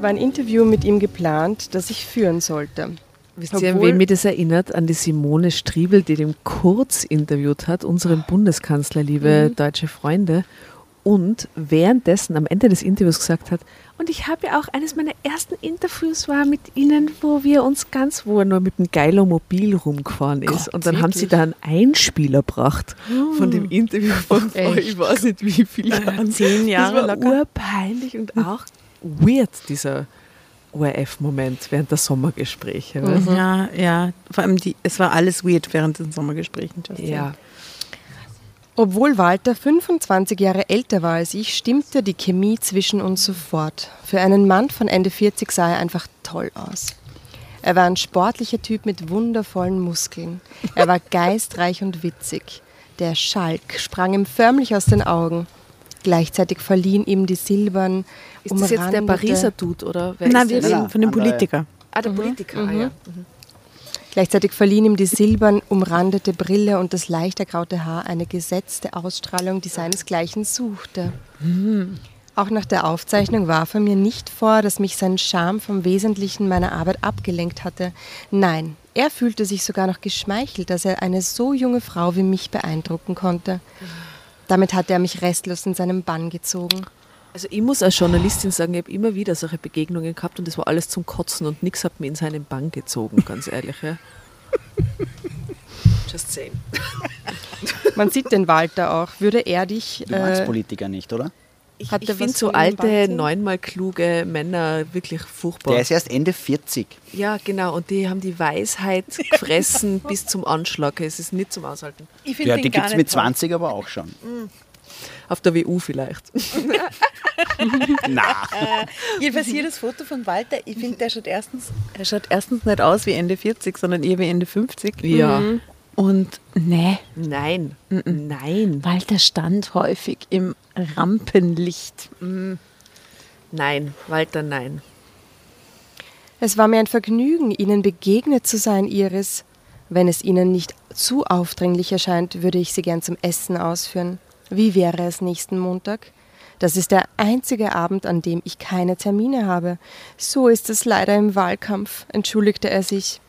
Es war ein Interview mit ihm geplant, das ich führen sollte. Wisst ihr, Obwohl- wen mir das erinnert? An die Simone Striebel, die den Kurz interviewt hat, unseren Bundeskanzler, liebe deutsche Freunde. Und währenddessen am Ende des Interviews gesagt hat, und ich habe ja auch eines meiner ersten Interviews war mit Ihnen, wo wir uns ganz, wo er nur mit dem Geilomobil rumgefahren ist. und dann haben sie da einen Einspieler gebracht von dem Interview von vor, ich weiß nicht wie viele Jahren. Zehn Jahre das war urpeinlich und auch weird, dieser ORF-Moment während der Sommergespräche. du? Ja, ja. Vor allem, die, es war alles weird während den Sommergesprächen. Justin. Ja. Obwohl Walter 25 Jahre älter war als ich, stimmte die Chemie zwischen uns sofort. Für einen Mann von Ende 40 sah er einfach toll aus. Er war ein sportlicher Typ mit wundervollen Muskeln. Er war geistreich und witzig. Der Schalk sprang ihm förmlich aus den Augen. Gleichzeitig verliehen ihm die silbern, Ist das jetzt der Pariser Dude oder wer Nein, ist wir reden von dem Politiker. Ah, der Politiker. Ah, ja. Gleichzeitig verliehen ihm die silbern umrandete Brille und das leicht ergraute Haar eine gesetzte Ausstrahlung, die seinesgleichen suchte. Auch nach der Aufzeichnung warf er mir nicht vor, dass mich sein Charme vom Wesentlichen meiner Arbeit abgelenkt hatte. Nein, er fühlte sich sogar noch geschmeichelt, dass er eine so junge Frau wie mich beeindrucken konnte. Damit hatte er mich restlos in seinem Bann gezogen. Also ich muss als Journalistin sagen, ich habe immer wieder solche Begegnungen gehabt und das war alles zum Kotzen und nichts hat mir in seinen Bann gezogen, ganz ehrlich. Ja. Just saying. Man sieht den Walter auch. Würde er dich. Du magst äh, Politiker nicht, oder? Ich, Hat ich finde so alte, Wahnsinn? neunmal kluge Männer wirklich furchtbar. Der ist erst Ende 40. ja, genau. Und die haben die Weisheit gefressen bis zum Anschlag. Es ist nicht zum Aushalten. Ich Ja, die gibt es mit 20 aber auch schon. Auf der WU vielleicht. Na, Jedenfalls hier das Foto von Walter. Ich finde, der schaut erstens, er schaut erstens nicht aus wie Ende 40, sondern eher wie Ende 50. Ja. Und nee, Nein. Nein. Walter stand häufig im Rampenlicht. Nein. Walter, nein. Es war mir ein Vergnügen, Ihnen begegnet zu sein, Iris. Wenn es Ihnen nicht zu aufdringlich erscheint, würde ich Sie gern zum Essen ausführen. Wie wäre es nächsten Montag? Das ist der einzige Abend, an dem ich keine Termine habe. So ist es leider im Wahlkampf, entschuldigte er sich.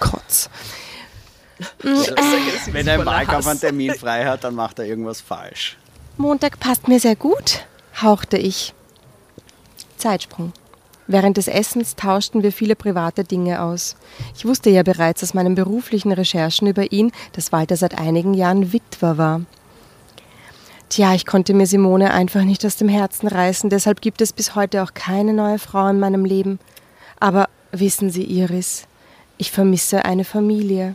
Kotz. wenn er im Wahlkampf einen Termin frei hat, dann macht er irgendwas falsch. Montag passt mir sehr gut, hauchte ich. Zeitsprung. Während des Essens tauschten wir viele private Dinge aus. Ich wusste ja bereits aus meinen beruflichen Recherchen über ihn, dass Walter seit einigen Jahren Witwer war. Tja, ich konnte mir Simone einfach nicht aus dem Herzen reißen, deshalb gibt es bis heute auch keine neue Frau in meinem Leben. Aber wissen Sie, Iris, ich vermisse eine Familie.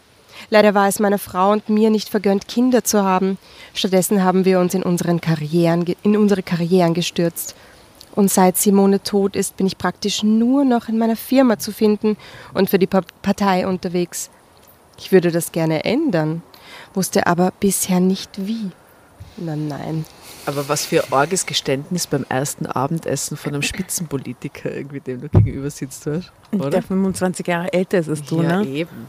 Leider war es meiner Frau und mir nicht vergönnt, Kinder zu haben. Stattdessen haben wir uns in, unseren Karrieren, in unsere Karrieren gestürzt. Und seit Simone tot ist, bin ich praktisch nur noch in meiner Firma zu finden und für die pa Partei unterwegs. Ich würde das gerne ändern, wusste aber bisher nicht wie. Na nein. Aber was für ein arges Geständnis beim ersten Abendessen von einem Spitzenpolitiker, irgendwie dem du gegenüber sitzt, hast, oder? Der 25 Jahre älter ist als du, ja, ne? eben.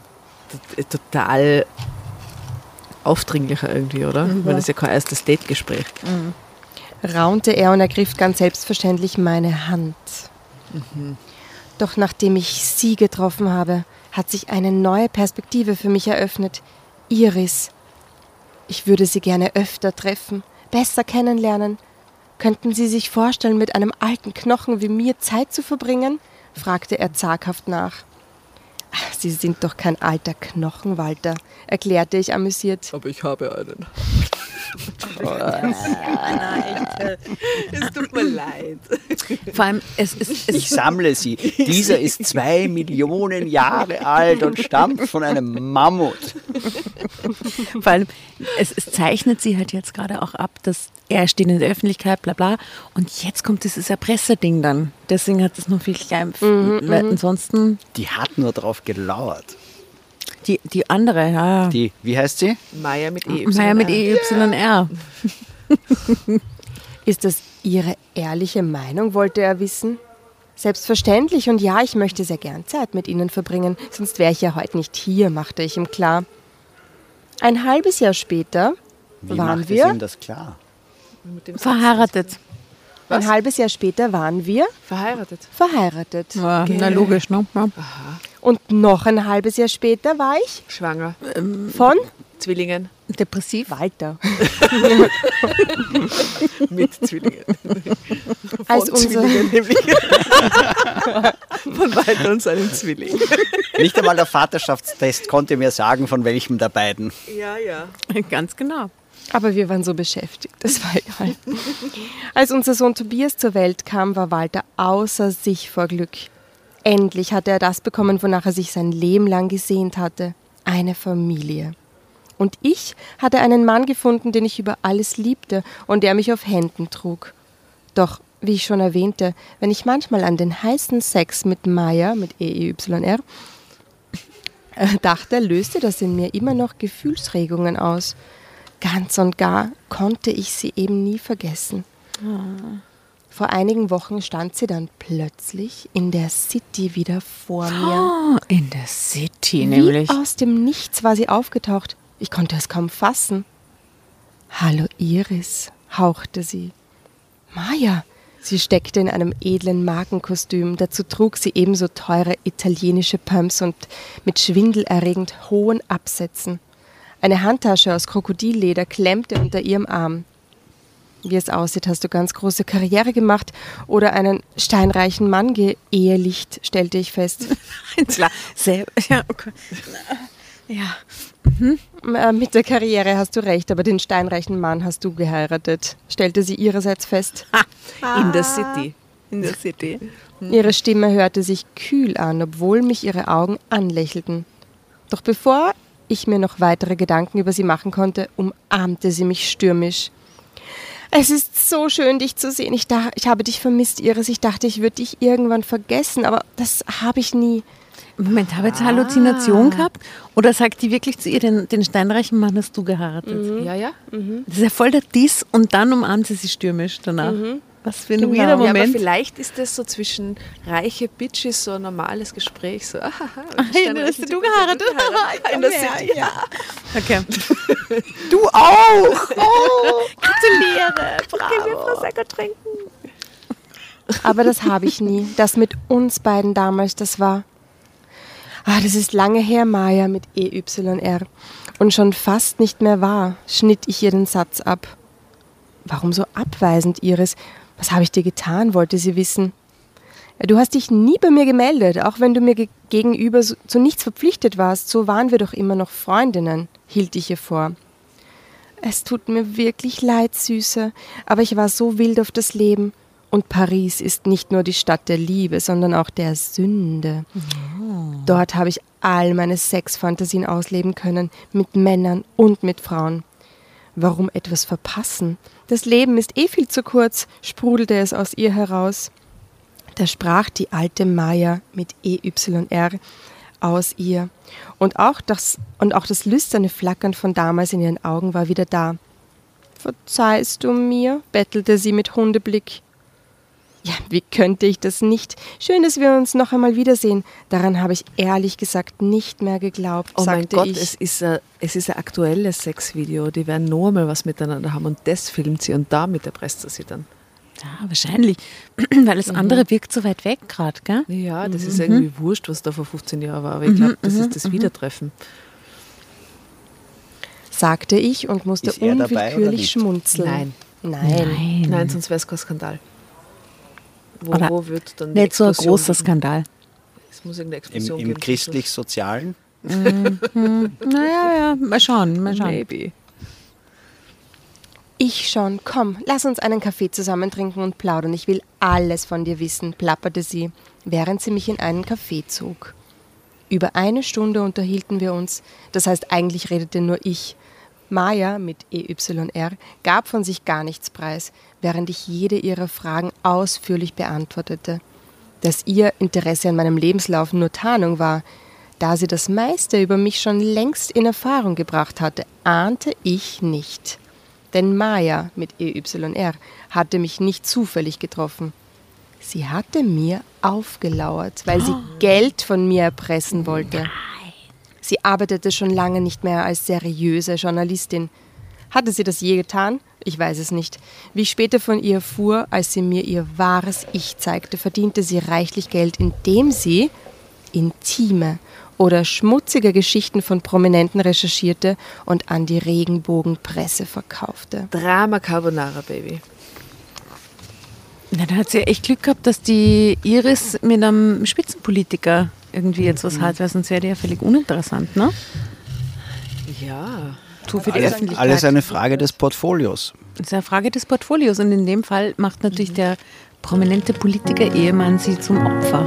Total aufdringlicher irgendwie, oder? Weil das ist ja kein erstes Date-Gespräch. raunte er und ergriff ganz selbstverständlich meine Hand. Doch nachdem ich sie getroffen habe, hat sich eine neue Perspektive für mich eröffnet. Iris. Ich würde sie gerne öfter treffen, besser kennenlernen. Könnten Sie sich vorstellen, mit einem alten Knochen wie mir Zeit zu verbringen? fragte er zaghaft nach. Ach, Sie sind doch kein alter Knochen, Walter, erklärte ich amüsiert. Aber ich habe einen. es tut mir leid. Vor allem, es, es, es, Ich sammle sie. Dieser ist zwei Millionen Jahre alt und stammt von einem Mammut. Vor allem, es, es zeichnet sie halt jetzt gerade auch ab, dass er steht in der Öffentlichkeit, bla bla. Und jetzt kommt dieses Erpresserding dann. Deswegen hat es noch viel klein. weil ansonsten, Die hat nur drauf gelauert. die, die andere, ja. Die, wie heißt sie? Meier mit E. Naja, mit EYR. Ist das Ihre ehrliche Meinung, wollte er wissen? Selbstverständlich und ja, ich möchte sehr gern Zeit mit Ihnen verbringen, sonst wäre ich ja heute nicht hier, machte ich ihm klar. Ein halbes Jahr später Wie waren wir? Verheiratet. ein halbes Jahr später waren wir Verheiratet. verheiratet. Ja, na logisch, ne? Ja. Und noch ein halbes Jahr später war ich Schwanger. von Zwillingen. Depressiv. Walter. Mit Zwillingen. Als unser, nämlich. Von Walter und seinem Zwilling. Nicht einmal der Vaterschaftstest konnte mir sagen, von welchem der beiden. Ja, ja. Ganz genau. aber wir waren so beschäftigt, das war egal. Als unser Sohn Tobias zur Welt kam, war Walter außer sich vor Glück. Endlich hatte er das bekommen, wonach er sich sein Leben lang gesehnt hatte. Eine Familie. Und ich hatte einen Mann gefunden, den ich über alles liebte und der mich auf Händen trug. Doch, wie ich schon erwähnte, wenn ich manchmal an den heißen Sex mit Maya, mit EEYR, äh, dachte, löste das in mir immer noch Gefühlsregungen aus. Ganz und gar konnte ich sie eben nie vergessen. Vor einigen Wochen stand sie dann plötzlich in der City wieder vor mir. Oh, in der City Wie nämlich. aus dem Nichts war sie aufgetaucht. Ich konnte es kaum fassen. Hallo Iris, hauchte sie. Maja, sie steckte in einem edlen Markenkostüm. Dazu trug sie ebenso teure italienische Pumps und mit schwindelerregend hohen Absätzen. Eine Handtasche aus Krokodilleder klemmte unter ihrem Arm. Wie es aussieht, hast du ganz große Karriere gemacht oder einen steinreichen Mann geehelicht, stellte ich fest. Klar. Ja, okay. ja. Äh, Mit der Karriere hast du recht, aber den steinreichen Mann hast du geheiratet, stellte sie ihrerseits fest. In der City. in der City. Ihre Stimme hörte sich kühl an, obwohl mich ihre Augen anlächelten. Doch bevor ich mir noch weitere Gedanken über sie machen konnte, umarmte sie mich stürmisch. Es ist so schön, dich zu sehen. Ich, da, ich habe dich vermisst, Iris. Ich dachte, ich würde dich irgendwann vergessen, aber das habe ich nie. Moment, habe ich jetzt eine Halluzination gehabt? Oder sagt die wirklich zu ihr, den, den steinreichen Mann hast du geheiratet? Ja, ja. Das ist ja voll der Diss und dann umarmt sie sie stürmisch danach. Was für ein Genau. weirder Ja, Ja, aber Moment. vielleicht ist das so zwischen reiche Bitches so ein normales Gespräch. So, ahaha, Hey, hast du geheiratet? In der City. ja. Okay. du auch! Oh, gratuliere! Bravo! Aber das habe ich nie. Das mit uns beiden damals, das war. Ah, das ist lange her, Maya mit EYR. Und schon fast nicht mehr wahr, schnitt ich ihr den Satz ab. Warum so abweisend, Iris? Was habe ich dir getan, wollte sie wissen. Du hast dich nie bei mir gemeldet, auch wenn du mir ge gegenüber zu nichts verpflichtet warst. So waren wir doch immer noch Freundinnen, hielt ich ihr vor. Es tut mir wirklich leid, Süße, aber ich war so wild auf das Leben. Und Paris ist nicht nur die Stadt der Liebe, sondern auch der Sünde. Dort habe ich all meine Sexfantasien ausleben können, mit Männern und mit Frauen. Warum etwas verpassen? Das Leben ist eh viel zu kurz, sprudelte es aus ihr heraus. Da sprach die alte Maya mit EYR aus ihr. Und auch, das, und auch das lüsterne Flackern von damals in ihren Augen war wieder da. Verzeihst du mir? bettelte sie mit Hundeblick. Ja, wie könnte ich das nicht? Schön, dass wir uns noch einmal wiedersehen. Daran habe ich ehrlich gesagt nicht mehr geglaubt. Oh mein Gott, ich. es ist, ein, es ist ein aktuelles Sexvideo. Die werden nur mal was miteinander haben und das filmt sie und damit erpresst er sie dann. Ja, wahrscheinlich. Weil das andere wirkt so weit weg gerade, gell? Ja, das ist irgendwie wurscht, was da vor 15 Jahren war, aber ich glaube, das ist das Wiedertreffen. sagte ich und musste unwillkürlich schmunzeln. Nein. Nein. Nein, sonst wäre es kein Skandal. Wo, Oder wo wird dann Nicht so ein Explosion großer geben? Skandal. Es muss irgendeine Im, Explosion im geben. christlich-sozialen? Naja, ja, mal schauen, mal schauen. Maybe. Ich schon. Komm, lass uns einen Kaffee zusammen trinken und plaudern. Ich will alles von dir wissen, plapperte sie, während sie mich in einen Café zog. Über eine Stunde unterhielten wir uns. Das heißt, eigentlich redete nur ich. Maya mit EYR gab von sich gar nichts preis, während ich jede ihrer Fragen ausführlich beantwortete. Dass ihr Interesse an meinem Lebenslauf nur Tarnung war, da sie das meiste über mich schon längst in Erfahrung gebracht hatte, ahnte ich nicht. Denn Maya mit EYR hatte mich nicht zufällig getroffen. Sie hatte mir aufgelauert, weil sie Geld von mir erpressen wollte. Sie arbeitete schon lange nicht mehr als seriöse Journalistin. Hatte sie das je getan? Ich weiß es nicht. Wie ich später von ihr erfuhr, als sie mir ihr wahres Ich zeigte, verdiente sie reichlich Geld, indem sie intime oder schmutzige Geschichten von Prominenten recherchierte und an die Regenbogenpresse verkaufte. Drama Carbonara, Baby. Na, da hat sie ja echt Glück gehabt, dass die Iris mit einem Spitzenpolitiker irgendwie jetzt was hat, weil sonst wäre die ja völlig uninteressant, ne? Ja. So für die Alles, Öffentlichkeit. alles eine Frage des Portfolios. Das ist eine Frage des Portfolios und in dem Fall macht natürlich der prominente Politiker-Ehemann sie zum Opfer.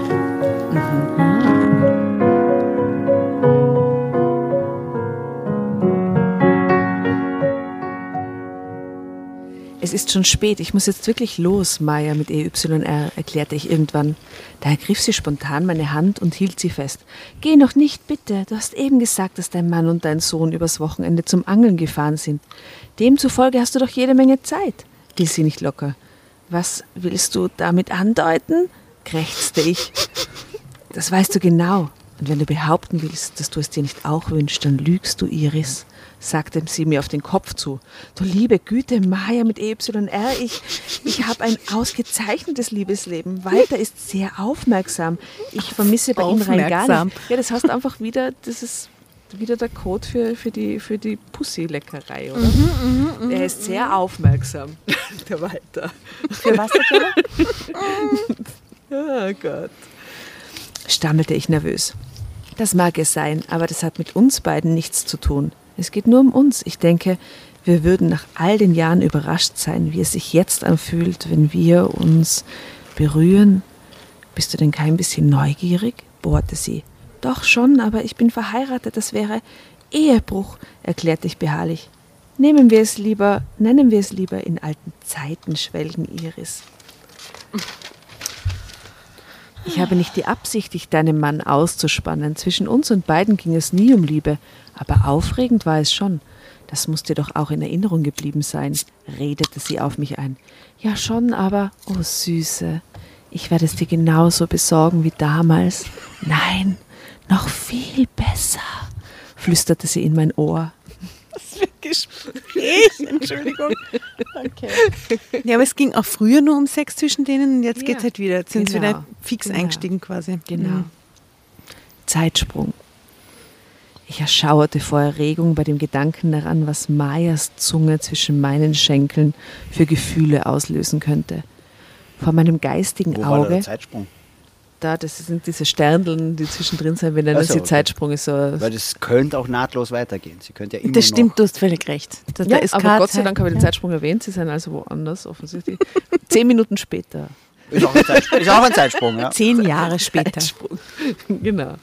Es ist schon spät, ich muss jetzt wirklich los, Maya mit EYR, erklärte ich irgendwann. Da ergriff sie spontan meine Hand und hielt sie fest. Geh noch nicht, bitte. Du hast eben gesagt, dass dein Mann und dein Sohn übers Wochenende zum Angeln gefahren sind. Demzufolge hast du doch jede Menge Zeit, ließ sie nicht locker. Was willst du damit andeuten? krächzte ich. Das weißt du genau. Und wenn du behaupten willst, dass du es dir nicht auch wünschst, dann lügst du, Iris, sagte sie mir auf den Kopf zu. Du liebe Güte, Maya mit EYR, ich, ich habe ein ausgezeichnetes Liebesleben. Walter ist sehr aufmerksam. Ich vermisse bei ihm rein gar nicht. Ja, das heißt einfach wieder, das ist wieder der Code für, für die, für die Pussy-Leckerei, oder? er ist sehr aufmerksam, der Walter. Für was, der Oh Gott. Stammelte ich nervös. Das mag es sein, aber das hat mit uns beiden nichts zu tun. Es geht nur um uns. Ich denke, wir würden nach all den Jahren überrascht sein, wie es sich jetzt anfühlt, wenn wir uns berühren. Bist du denn kein bisschen neugierig? bohrte sie. Doch schon, aber ich bin verheiratet, das wäre Ehebruch, erklärte ich beharrlich. Nehmen wir es lieber, nennen wir es lieber in alten Zeiten schwelgen, Iris. Ich habe nicht die Absicht, dich deinem Mann auszuspannen. Zwischen uns und beiden ging es nie um Liebe, aber aufregend war es schon. Das muss dir doch auch in Erinnerung geblieben sein, redete sie auf mich ein. Ja schon, aber, oh Süße, ich werde es dir genauso besorgen wie damals. Nein, noch viel besser, flüsterte sie in mein Ohr. Gespräch, Entschuldigung. Okay. Ja, aber es ging auch früher nur um Sex zwischen denen und jetzt Ja, geht es halt wieder. Jetzt sind sie genau, wieder fix genau. eingestiegen quasi. Genau. Mhm. Zeitsprung. Ich erschauerte vor Erregung bei dem Gedanken daran, was Mayas Zunge zwischen meinen Schenkeln für Gefühle auslösen könnte. Vor meinem geistigen Wo war Auge, der Zeitsprung? Da, das sind diese Sterndeln, die zwischendrin sind, wir nennen Ach so, sie. Zeitsprung. Ist so, Weil das könnte auch nahtlos weitergehen. Sie könnte ja immer Das stimmt, noch, du hast völlig recht. Da, ja, da ist aber Gott sei. Dank habe ich den Zeitsprung erwähnt, sie sind also woanders offensichtlich. Zehn Minuten später. Ist auch ein, Zeitsprung, ist auch ein Zeitsprung, ja. Zehn Jahre später. Zeitsprung. genau.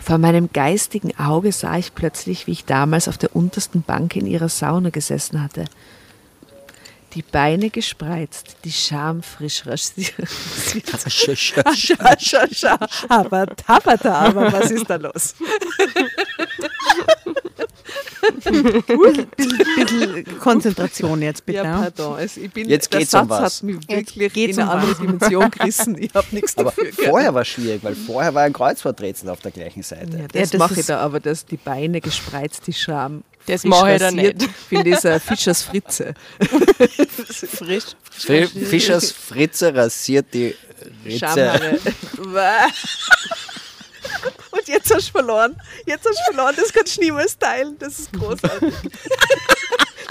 Vor meinem geistigen Auge sah ich plötzlich, wie ich damals auf der untersten Bank in ihrer Sauna gesessen hatte. Die Beine gespreizt, die Scham frisch rasiert. Scha. Aber tapata, aber was ist da los? Bisschen, bisschen Konzentration jetzt bitte. Ja, pardon. Also ich bin, Jetzt der geht's um Satz was. hat mich wirklich geht's in eine um andere was. Dimension gerissen. Ich habe nichts Aber dafür vorher war es schwierig, weil vorher war ein Kreuzworträtsel auf der gleichen Seite. Ja, das, das mache ich da, aber das, die Beine gespreizt, die Scham. Das frisch mache ich da rasiert, nicht. Finde ich ein Fischers Fritze. Frisch. Fi- Fischers Fritze rasiert die Ritze. Und jetzt hast du verloren. Jetzt hast du verloren. Das kannst du niemals teilen. Das ist großartig.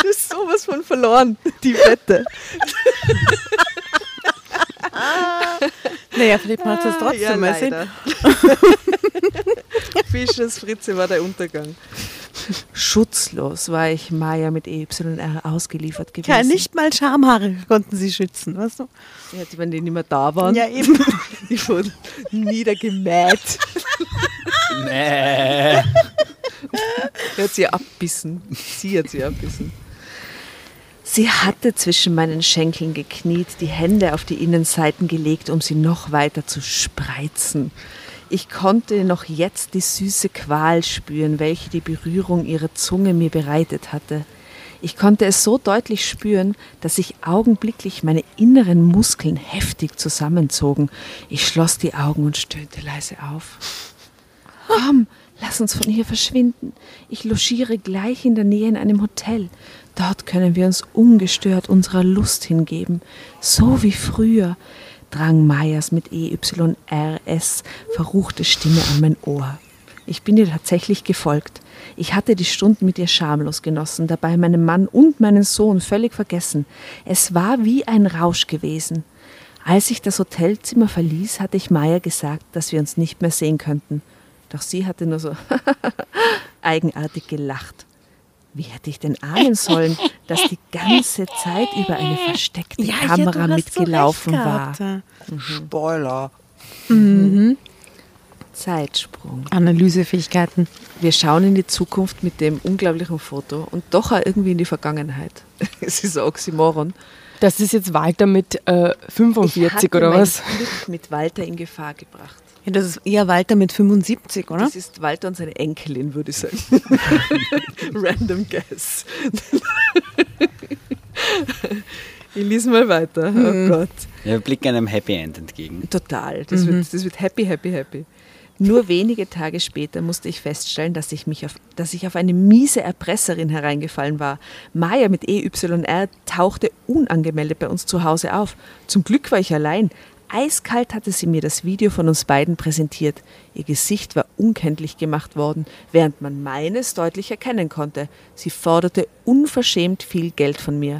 Das ist sowas von verloren, die Wette. Naja, vielleicht macht es trotzdem ja, mal Sinn. leider. Fischers Fritze war der Untergang. Schutzlos war ich Maya mit EYR ausgeliefert gewesen. Ja, nicht mal Schamhaare konnten sie schützen, weißt du? Ja, die, wenn die nicht mehr da waren, Ja, eben. die wurden niedergemäht. Nee. Er hat sie abbissen. Sie hat sie abbissen. Sie hatte zwischen meinen Schenkeln gekniet, die Hände auf die Innenseiten gelegt, um sie noch weiter zu spreizen. Ich konnte noch jetzt die süße Qual spüren, welche die Berührung ihrer Zunge mir bereitet hatte. Ich konnte es so deutlich spüren, dass sich augenblicklich meine inneren Muskeln heftig zusammenzogen. Ich schloss die Augen und stöhnte leise auf. Komm, lass uns von hier verschwinden. Ich logiere gleich in der Nähe in einem Hotel. Dort können wir uns ungestört unserer Lust hingeben. So wie früher, drang Meyers mit EYRS verruchte Stimme an mein Ohr. Ich bin ihr tatsächlich gefolgt. Ich hatte die Stunden mit ihr schamlos genossen, dabei meinen Mann und meinen Sohn völlig vergessen. Es war wie ein Rausch gewesen. Als ich das Hotelzimmer verließ, hatte ich Maya gesagt, dass wir uns nicht mehr sehen könnten. Doch sie hatte nur so eigenartig gelacht. Wie hätte ich denn ahnen sollen, dass die ganze Zeit über eine versteckte Kamera mitgelaufen war? Spoiler. Zeitsprung. Analysefähigkeiten. Wir schauen in die Zukunft mit dem unglaublichen Foto und doch auch irgendwie in die Vergangenheit. Es ist ein Oxymoron. Das ist jetzt Walter mit äh, Ich 45 hatte oder mein was? Glück mit Walter in Gefahr gebracht. Ja, das ist eher Walter mit 75, oder? Das ist Walter und seine Enkelin, würde ich sagen. Random guess. ich lese mal weiter. Oh Gott. Ja, wir blicken einem Happy End entgegen. Total. Das, wird, das wird happy, happy, happy. Nur wenige Tage später musste ich feststellen, dass ich, mich auf, dass ich auf eine miese Erpresserin hereingefallen war. Maya mit EYR tauchte unangemeldet bei uns zu Hause auf. Zum Glück war ich allein. Eiskalt hatte sie mir das Video von uns beiden präsentiert. Ihr Gesicht war unkenntlich gemacht worden, während man meines deutlich erkennen konnte. Sie forderte unverschämt viel Geld von mir.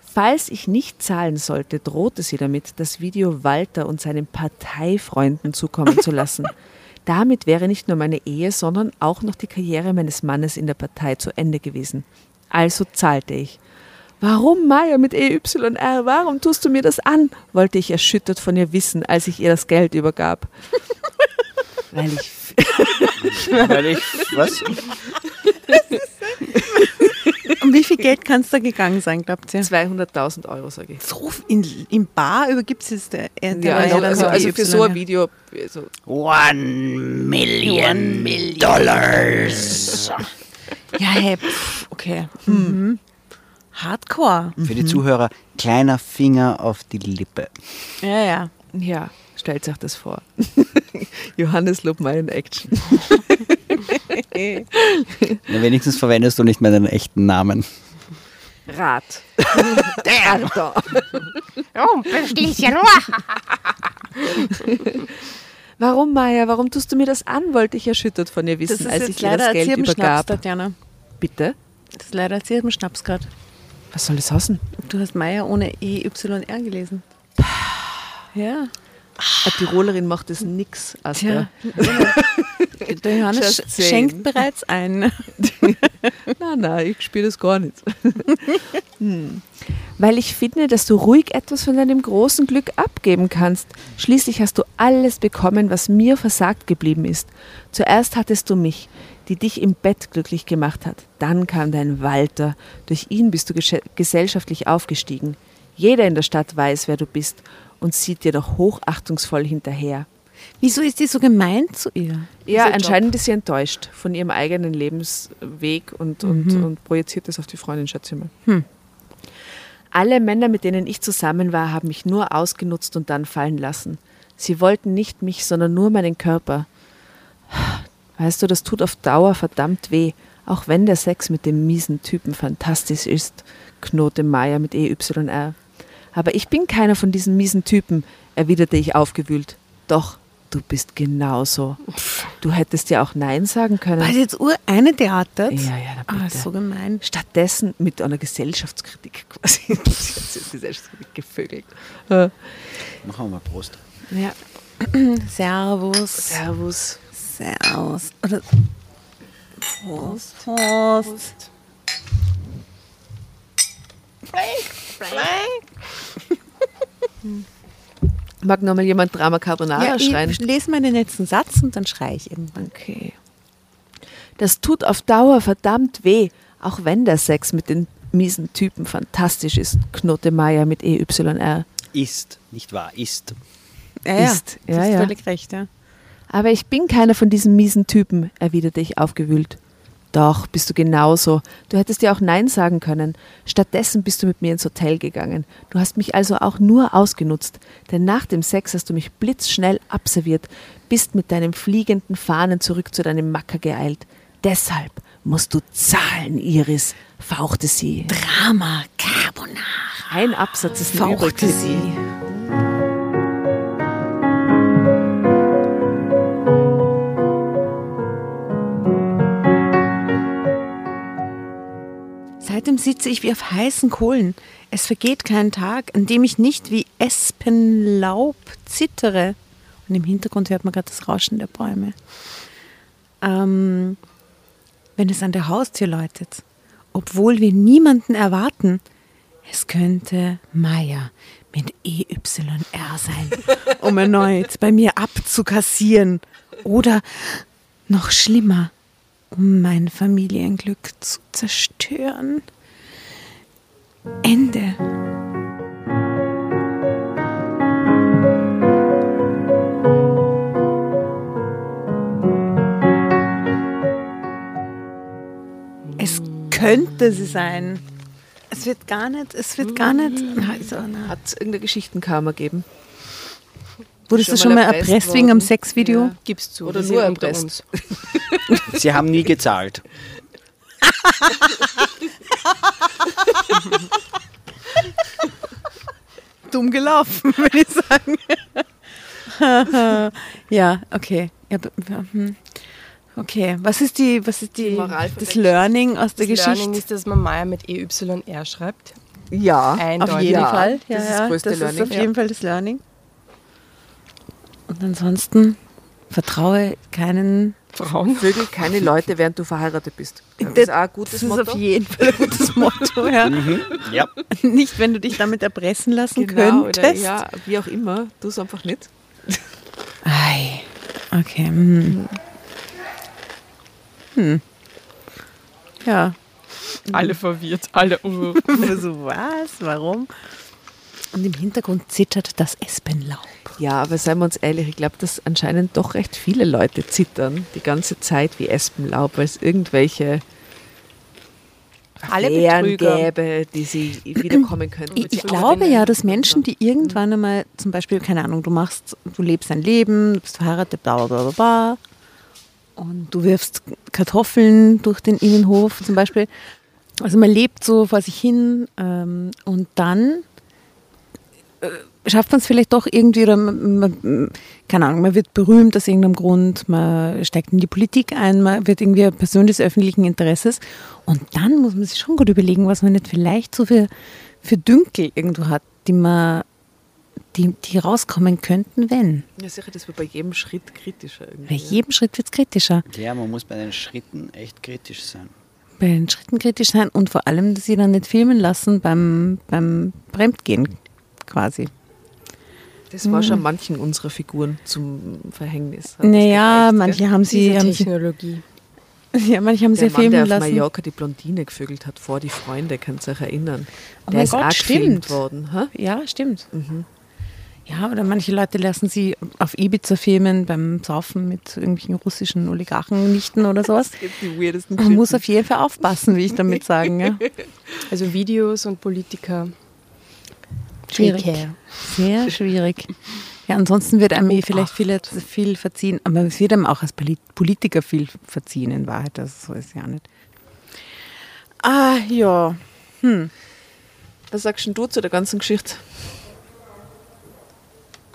Falls ich nicht zahlen sollte, drohte sie damit, das Video Walter und seinen Parteifreunden zukommen zu lassen. Damit wäre nicht nur meine Ehe, sondern auch noch die Karriere meines Mannes in der Partei zu Ende gewesen. Also zahlte ich. Warum, Maya, mit EYR? Warum tust du mir das an? wollte ich erschüttert von ihr wissen, als ich ihr das Geld übergab. Weil ich Weil ich, was? Um wie viel Geld kann es da gegangen sein, glaubt ihr? 200.000 Euro, sage ich. So in, in Bar übergibt es jetzt der, der Ja, also, also, also für so ein EY. Video, also One Million Dollars. Ja, hey, pff, okay. Mhm. Hardcore. Für die Zuhörer, kleiner Finger auf die Lippe. Ja, ja. Ja, stellt euch das vor. Johannes Lobmeier in Action. Na, wenigstens verwendest du nicht mehr deinen echten Namen. Rat. Der da. Warum, Maya? Warum tust du mir das an? Wollte ich erschüttert von ihr wissen, als ich ihr leider das Geld übergab. Tatjana. Bitte? Das ist leider erzählt im Schnaps gerade. Was soll das heißen? Du hast Meier ohne EYR gelesen. Ja. Eine Tirolerin macht das nix. Tja. Asta. Der Johannes Just saying. schenkt bereits ein. Nein, nein, ich spüre das gar nicht. weil ich finde, dass du ruhig etwas von deinem großen Glück abgeben kannst. Schließlich hast du alles bekommen, was mir versagt geblieben ist. Zuerst hattest du mich, die dich im Bett glücklich gemacht hat. Dann kam dein Walter. Durch ihn bist du gesellschaftlich aufgestiegen. Jeder in der Stadt weiß, wer du bist und sieht dir doch hochachtungsvoll hinterher. Wieso ist die so gemein zu ihr? Ja, anscheinend ist sie enttäuscht von ihrem eigenen Lebensweg und, und, Mhm. und projiziert das auf die Freundin, schätze ich mal. Alle Männer, mit denen ich zusammen war, haben mich nur ausgenutzt und dann fallen lassen. Sie wollten nicht mich, sondern nur meinen Körper. Weißt du, das tut auf Dauer verdammt weh, auch wenn der Sex mit dem miesen Typen fantastisch ist, knurrte Maya mit EYR. Aber ich bin keiner von diesen miesen Typen, erwiderte ich aufgewühlt. Doch, du bist genauso. Du hättest ja auch Nein sagen können. Weil sie jetzt ur eine theatert? Ja, ja, na Ah, bitte. so gemein. Stattdessen mit einer Gesellschaftskritik quasi. Sie hat sich Gesellschaftskritik gevögelt. Machen wir mal Prost. Ja. Servus. Servus. Servus. Oder Prost. Prost. Mag noch mal jemand Drama Carbonara Ja, schreien? ich lese meinen letzten Satz und dann schreie ich irgendwann. Okay. Das tut auf Dauer verdammt weh, auch wenn der Sex mit den miesen Typen fantastisch ist, knurrte Maya mit E EYR. Ist, nicht wahr, ist. Ja, ja. Ist. Du Ja, hast ja. völlig recht, ja. Aber ich bin keiner von diesen miesen Typen, erwiderte ich aufgewühlt. Doch, bist du genauso. Du hättest ja auch Nein sagen können. Stattdessen bist du mit mir ins Hotel gegangen. Du hast mich also auch nur ausgenutzt. Denn nach dem Sex hast du mich blitzschnell abserviert, bist mit deinem fliegenden Fahnen zurück zu deinem Macker geeilt. Deshalb musst du zahlen, Iris, fauchte sie. Drama Carbonara. Ein Absatz ist Fauchte sie. Seitdem sitze ich wie auf heißen Kohlen. Es vergeht kein Tag, an dem ich nicht wie Espenlaub zittere. Und im Hintergrund hört man gerade das Rauschen der Bäume. Ähm, wenn es an der Haustür läutet, obwohl wir niemanden erwarten, es könnte Maya mit EYR sein, um erneut bei mir abzukassieren. Oder noch schlimmer, um mein Familienglück zu zerstören. Ende. Es könnte sie sein. Es wird gar nicht, es wird gar nicht. Also, na. Hat es irgendeine Geschichtenkammer gegeben? Wurdest Schon du schon mal erpresst erpresst wegen einem? Sexvideo? Ja. Gib's zu. Oder nur erpresst? uns. Sie haben nie gezahlt. Dumm gelaufen, würde ich sagen. ja, okay. Hm. Okay, was ist die, was ist die, Die Moral das Learning aus der Das Geschichte? Learning ist, dass man Maya mit EYR schreibt. Ja. Eindeutig. Auf jeden Ja, Fall. Ja, das ist das größte das Learning. ist auf jeden Fall das Learning. Und ansonsten vertraue keinen. Frauen. Vögel keine Leute, während du verheiratet bist. Das ist auch ein gutes Das ist Motto. auf jeden Fall ein gutes Motto. Ja. Ja. Nicht, wenn du dich damit erpressen lassen Genau, könntest. oder ja, wie auch immer, tu es einfach nicht. Ei. Okay. Hm. Hm. Ja. Alle verwirrt, alle. Uh. so was? Warum? Und im Hintergrund zittert das Espenlaub. Ja, aber seien wir uns ehrlich, ich glaube, dass anscheinend doch recht viele Leute zittern die ganze Zeit wie Espenlaub, weil es irgendwelche Alle Affären gäbe, die sie wiederkommen könnten. Ich, ich glaube ja, dass Menschen, die irgendwann einmal, zum Beispiel, keine Ahnung, du machst, du lebst ein Leben, du bist verheiratet, bla bla bla bla, bla und du wirfst Kartoffeln durch den Innenhof zum Beispiel. Also man lebt so vor sich hin ähm, und dann schafft man es vielleicht doch irgendwie, oder man, man, keine Ahnung, man wird berühmt aus irgendeinem Grund, man steigt in die Politik ein, man wird irgendwie eine Person des öffentlichen Interesses und dann muss man sich schon gut überlegen, was man nicht vielleicht so für, für Dünkel irgendwo hat, die man die, die rauskommen könnten, wenn. Ja, sicher, das wird bei jedem Schritt kritischer irgendwie. Bei jedem Schritt wird es kritischer. ja, man muss bei den Schritten echt kritisch sein. bei den Schritten kritisch sein und vor allem, dass sie dann nicht filmen lassen beim, beim Fremdgehen quasi. Das war schon manchen unserer Figuren zum Verhängnis. Naja, gereicht, manche haben sie, Diese haben sie, Technologie. ja, manche haben sie Der ja Mann, der filmen auf lassen. Mallorca die Blondine gevögelt hat vor die Freunde, könnt ihr euch erinnern. Oh der ist Gott, auch gefilmt stimmt. worden. Hä? Ja, stimmt. Ja, oder manche Leute lassen sie auf Ibiza filmen beim Saufen mit irgendwelchen russischen Oligarchen-Nichten oder sowas. Die weirdesten Man muss auf jeden Fall aufpassen, wie ich damit sagen. Ja. Also Videos und Politiker. Schwierig. Care. Sehr schwierig. Ja, ansonsten wird einem eh vielleicht viel, viel verziehen, aber es wird einem auch als Poli- Politiker viel verziehen in Wahrheit, das so ist ja nicht. Ah, ja. Was sagst denn du zu der ganzen Geschichte?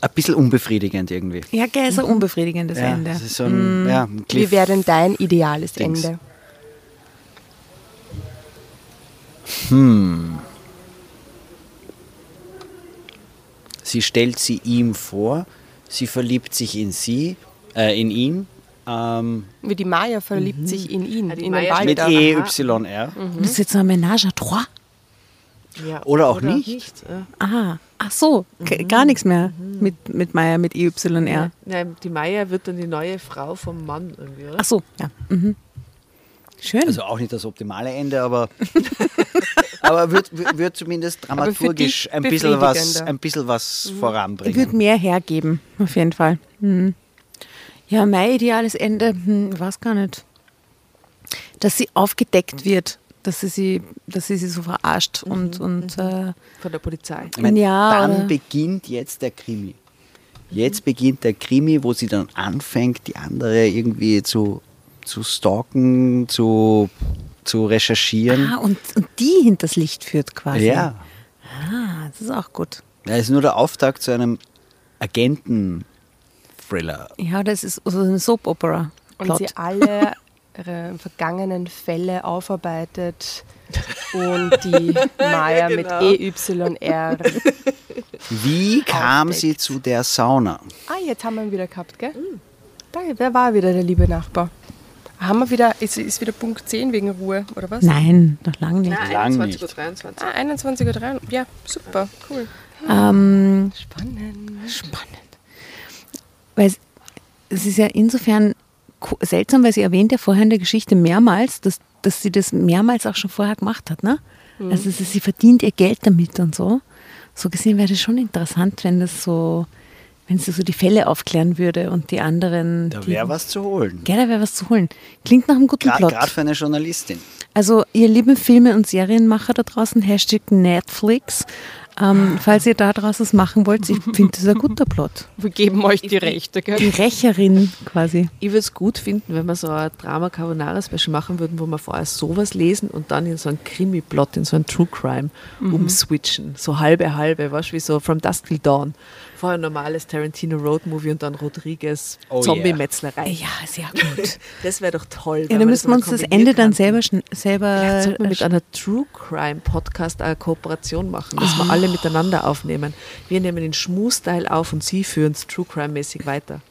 Ein bisschen unbefriedigend irgendwie. Ja, gell, ist ein unbefriedigendes Ja, Ende. das ist so ein, ja, ein Wie wäre denn dein ideales Dings. Ende? Sie stellt sie ihm vor, sie verliebt sich in sie, äh, in ihn, ähm, Wie die Maya verliebt sich in ihn, die in Maya den mit. EYR. Das ist jetzt so ein Ménage à trois. Ja, Oder auch nicht. ja. Ah, ach so, g- gar nichts mehr mit, mit Meier, mit E EYR. Nein, die Maya wird dann die neue Frau vom Mann irgendwie, oder? Ach so, ja. Mhm. Schön. Also auch nicht das optimale Ende, aber, aber wird, wird zumindest dramaturgisch ein bisschen was, ein bisschen was Ich voranbringen. würde mehr hergeben, auf jeden Fall. Mhm. Ja, mein ideales Ende, hm, ich weiß gar nicht. Dass sie aufgedeckt wird, dass sie sie, dass sie, sie so verarscht und, und äh, Von der Polizei. Ich meine, Ja, dann oder- beginnt jetzt der Krimi. Jetzt beginnt der Krimi, wo sie dann anfängt, die andere irgendwie zu, zu stalken, zu, zu recherchieren. ah, und, und die hinters Licht führt quasi. ja, Ah, das ist auch gut. das ist nur der Auftakt zu einem Agenten-Thriller. Ja, das ist so eine Soap-Opera. Und sie alle ihre vergangenen Fälle aufarbeitet und die Maya mit E EYR. Wie kam Aufdeckt. sie zu der Sauna? Ah, jetzt haben wir ihn wieder gehabt, gell? Da, wer war wieder der liebe Nachbar? Haben wir wieder, ist, ist wieder Punkt 10 wegen Ruhe, oder was? Nein, noch lange nicht. Lang 21.23 nicht. Uhr. 23. Ah, 21.03 Uhr. Ja, super, cool. Ähm, Spannend. spannend. Weil es, es ist ja insofern seltsam, weil sie erwähnt ja vorher in der Geschichte mehrmals, dass, dass sie das mehrmals auch schon vorher gemacht hat. Ne? Also sie, sie verdient ihr Geld damit und so. So gesehen wäre das schon interessant, wenn das so, wenn sie so die Fälle aufklären würde und die anderen. Da die- wäre was zu holen. Da wäre was zu holen. Klingt nach einem guten Plot. Gerade für eine Journalistin. Also ihr lieben Filme- und Serienmacher da draußen, Hashtag Netflix, ähm, falls ihr da draus was machen wollt, ich finde das ein guter Plot. Wir geben euch die Rechte, Die gell? Rächerin quasi. Ich würde es gut finden, wenn wir so ein Drama Carbonara Special machen würden, wo wir vorher sowas lesen und dann in so einen Krimi-Plot, in so einen True Crime Mhm. umswitchen. So halbe, halbe, weißt du, wie so From Dusk Till Dawn. Vorher ein normales Tarantino Road Movie und dann Rodriguez Oh Zombie-Metzlerei. Ja, sehr gut. Das wäre doch toll. Ja, wenn dann müssen wir uns das Ende dann könnten. selber, selber sollten wir mit einer True Crime Podcast eine Kooperation machen, dass wir alle miteinander aufnehmen. Wir nehmen den Schmu-Style auf und Sie führen es True Crime-mäßig weiter.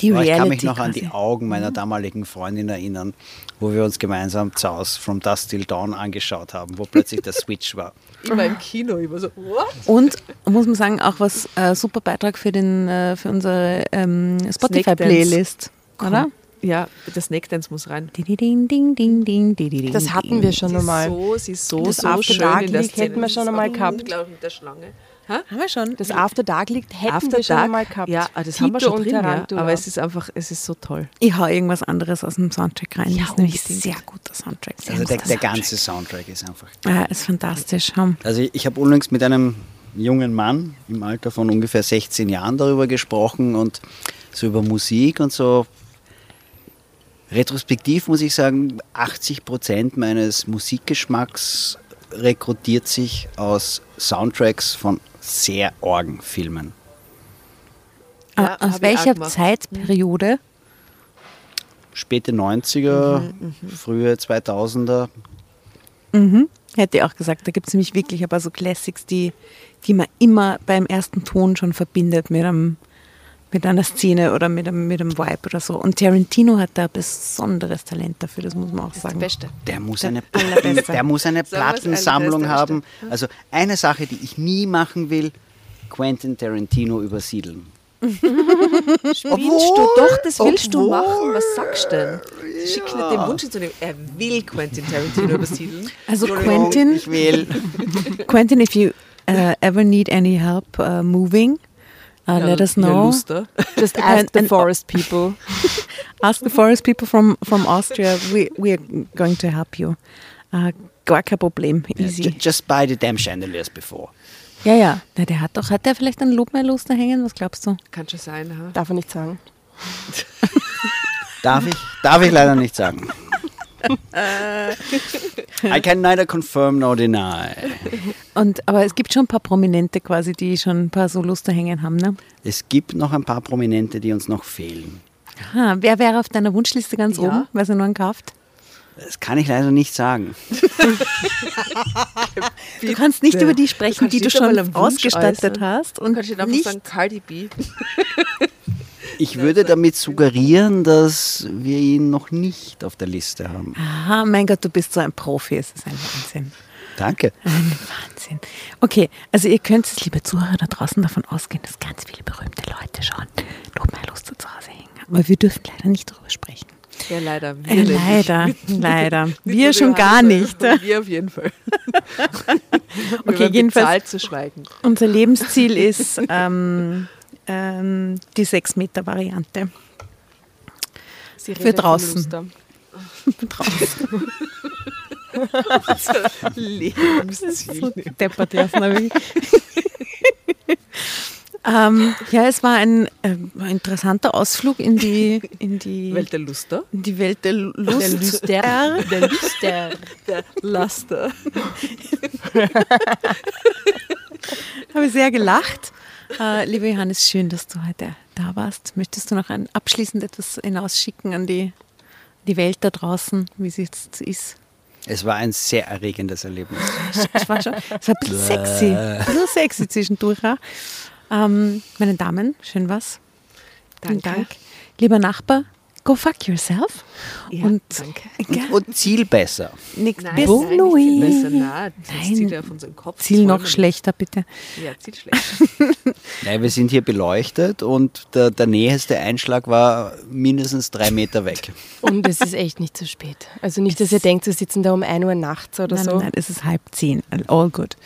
die Reality ich kann mich noch an die Augen meiner damaligen Freundin erinnern, wo wir uns gemeinsam Zaus From Dust Till Dawn angeschaut haben, wo plötzlich der Switch war. Ich war im Kino, ich war so, what? Und muss man sagen, auch was äh, super Beitrag für den äh, für unsere ähm, Spotify Dance. Playlist, oder? Ja, der Snake Dance muss rein. Ding, ding, ding, ding, ding, ding, ding, Das hatten wir schon Sie ist einmal. so, sie ist so, Das so schön in der Szene. hätten wir Das schon einmal gehabt. Unglaublich mit der Schlange. Ha? Haben wir schon. Das After Dark liegt hätten After wir schon Dark? mal gehabt. Ja, ah, das haben wir Tito schon drin, ja. Aber es ist einfach, es ist so toll. Ich hau irgendwas anderes aus dem Soundtrack rein. das ist nämlich unbedingt. sehr guter Soundtrack. Sehr Also der, der Soundtrack. ganze Soundtrack ist einfach. Ja, ist fantastisch. Also ich, ich habe unlängst mit einem jungen Mann im Alter von ungefähr 16 Jahren darüber gesprochen und so über Musik und so. Retrospektiv muss ich sagen, 80 Prozent meines Musikgeschmacks rekrutiert sich aus Soundtracks von sehr orgen Filmen. Ja, aus welcher. Zeitperiode? Späte 90er, frühe 2000er. Mhm. Hätte ich auch gesagt, da gibt es nämlich wirklich ein paar so Classics, die, die man immer beim ersten Ton schon verbindet mit einem, mit einer Szene oder mit einem, mit einem Vibe oder so. Und Tarantino hat da ein besonderes Talent dafür, das muss man auch sagen. Beste. Der muss eine, der muss eine Plattensammlung haben. Also eine Sache, die ich nie machen will, Quentin Tarantino übersiedeln. Spielst du doch, das willst du obwohl- machen. Was sagst du denn? Sie schicken nicht den Wunsch zu nehmen. Er will Quentin Tarantino übersiedeln. Also Quentin, Ich will. Quentin, if you uh, ever need any help uh, moving, uh, let us know. Just And- ask the forest people. Ask the forest people from, from Austria. We, we are going to help you. Uh, gar kein Problem. Easy. Ju- Just buy the damn chandeliers before. Ja, ja. Na, der hat doch, hat der vielleicht einen Lobmeier-Los da hängen? Was glaubst du? Kann schon sein. Ha? Darf er nicht sagen. Darf ich? Darf ich leider nicht sagen. I can neither confirm nor deny. Und, aber es gibt schon ein paar Prominente quasi, die schon ein paar so Luster hängen haben, ne? Es gibt noch ein paar Prominente, die uns noch fehlen. Aha, wer wäre auf deiner Wunschliste ganz Ja. oben, weil sie nur einen kauft? Das kann ich leider nicht sagen. Du kannst nicht über die sprechen, kannst die du schon ausgestattet äußern. hast. Und kannst du einfach nicht, sagen, Cardi B. Ich würde damit suggerieren, dass wir ihn noch nicht auf der Liste haben. Aha, mein Gott, du bist so ein Profi, es ist ein Wahnsinn. Danke. Ein Wahnsinn. Okay, also ihr könnt es, liebe Zuhörer da draußen, davon ausgehen, dass ganz viele berühmte Leute schon Lobmeier-Luster zu Hause hängen. Aber wir dürfen leider nicht darüber sprechen. Ja, leider. Wir Äh, leider, leider. Wir schon gar nicht. Wir auf jeden Fall. Okay, jedenfalls- zu schweigen. Unser Lebensziel ist ähm, ähm, die 6-Meter-Variante. Sie Für draußen. Lebensziel. Deppert ähm, ja, es war ein äh, interessanter Ausflug in die, in die, Welt der Luster. in die Welt der Lust. Der Lüster. Der Lüster. Der Laster. Habe sehr gelacht. Äh, lieber Johannes, schön, dass du heute da warst. Möchtest du noch ein, abschließend etwas hinausschicken an die, die Welt da draußen, wie es jetzt ist? Es war ein sehr erregendes Erlebnis. Es war schon es war ein bisschen sexy. Ein bisschen sexy zwischendurch. Ja. Ähm, meine Damen, schön was. Danke. Dank. Lieber Nachbar, go fuck yourself. Ja, und danke. Und Ziel besser. nix Nein, bis nein, nicht besser. Nein, das Nein. ja auf unseren Kopf. Ziel noch schlechter, bitte. Ja, Ziel schlecht. Nein, wir sind hier beleuchtet und der, der nächste Einschlag war mindestens drei Meter weg. Und es ist echt nicht zu spät. Also nicht, dass ihr denkt, wir sitzen da um 1 Uhr nachts oder Nein, so. nein, nein, es ist halb zehn. All good.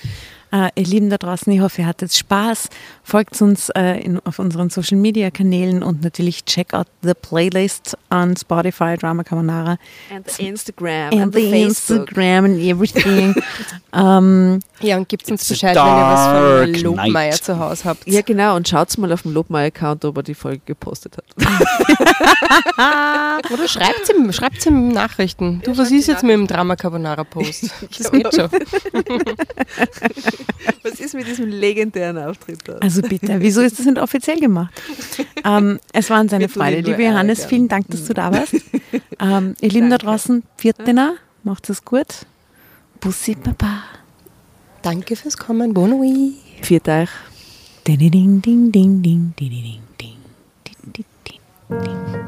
Äh, ihr Lieben da draußen, ich hoffe, ihr hattet Spaß. Folgt uns äh, in, auf unseren Social Media Kanälen und natürlich check out the playlist on Spotify, Drama Carbonara. And the Instagram and and the the. Instagram and everything. ähm, Ja, und gebt uns It's Bescheid, wenn ihr was von Lobmeier night. zu Hause habt. Ja, genau. Und schaut mal auf dem Lobmeier-Account, ob er die Folge gepostet hat. Oder schreibt ihm, schreibt ihm Nachrichten. Du, was ist jetzt mit dem Drama Carbonara Post? Das geht schon. Was ist mit diesem legendären Auftritt da? also bitte, wieso ist das nicht offiziell gemacht? ähm, es war uns eine Wir tun Freude. ihn nur Liebe Johannes, ärgern. vielen Dank, dass du da warst. ähm, ihr Lieben da Danke. draußen, Viertener, macht es gut. Bussi Baba. Danke fürs Kommen. Bon nuit. Viert euch. Ding, ding, ding, ding, ding, ding, ding, ding, ding, ding.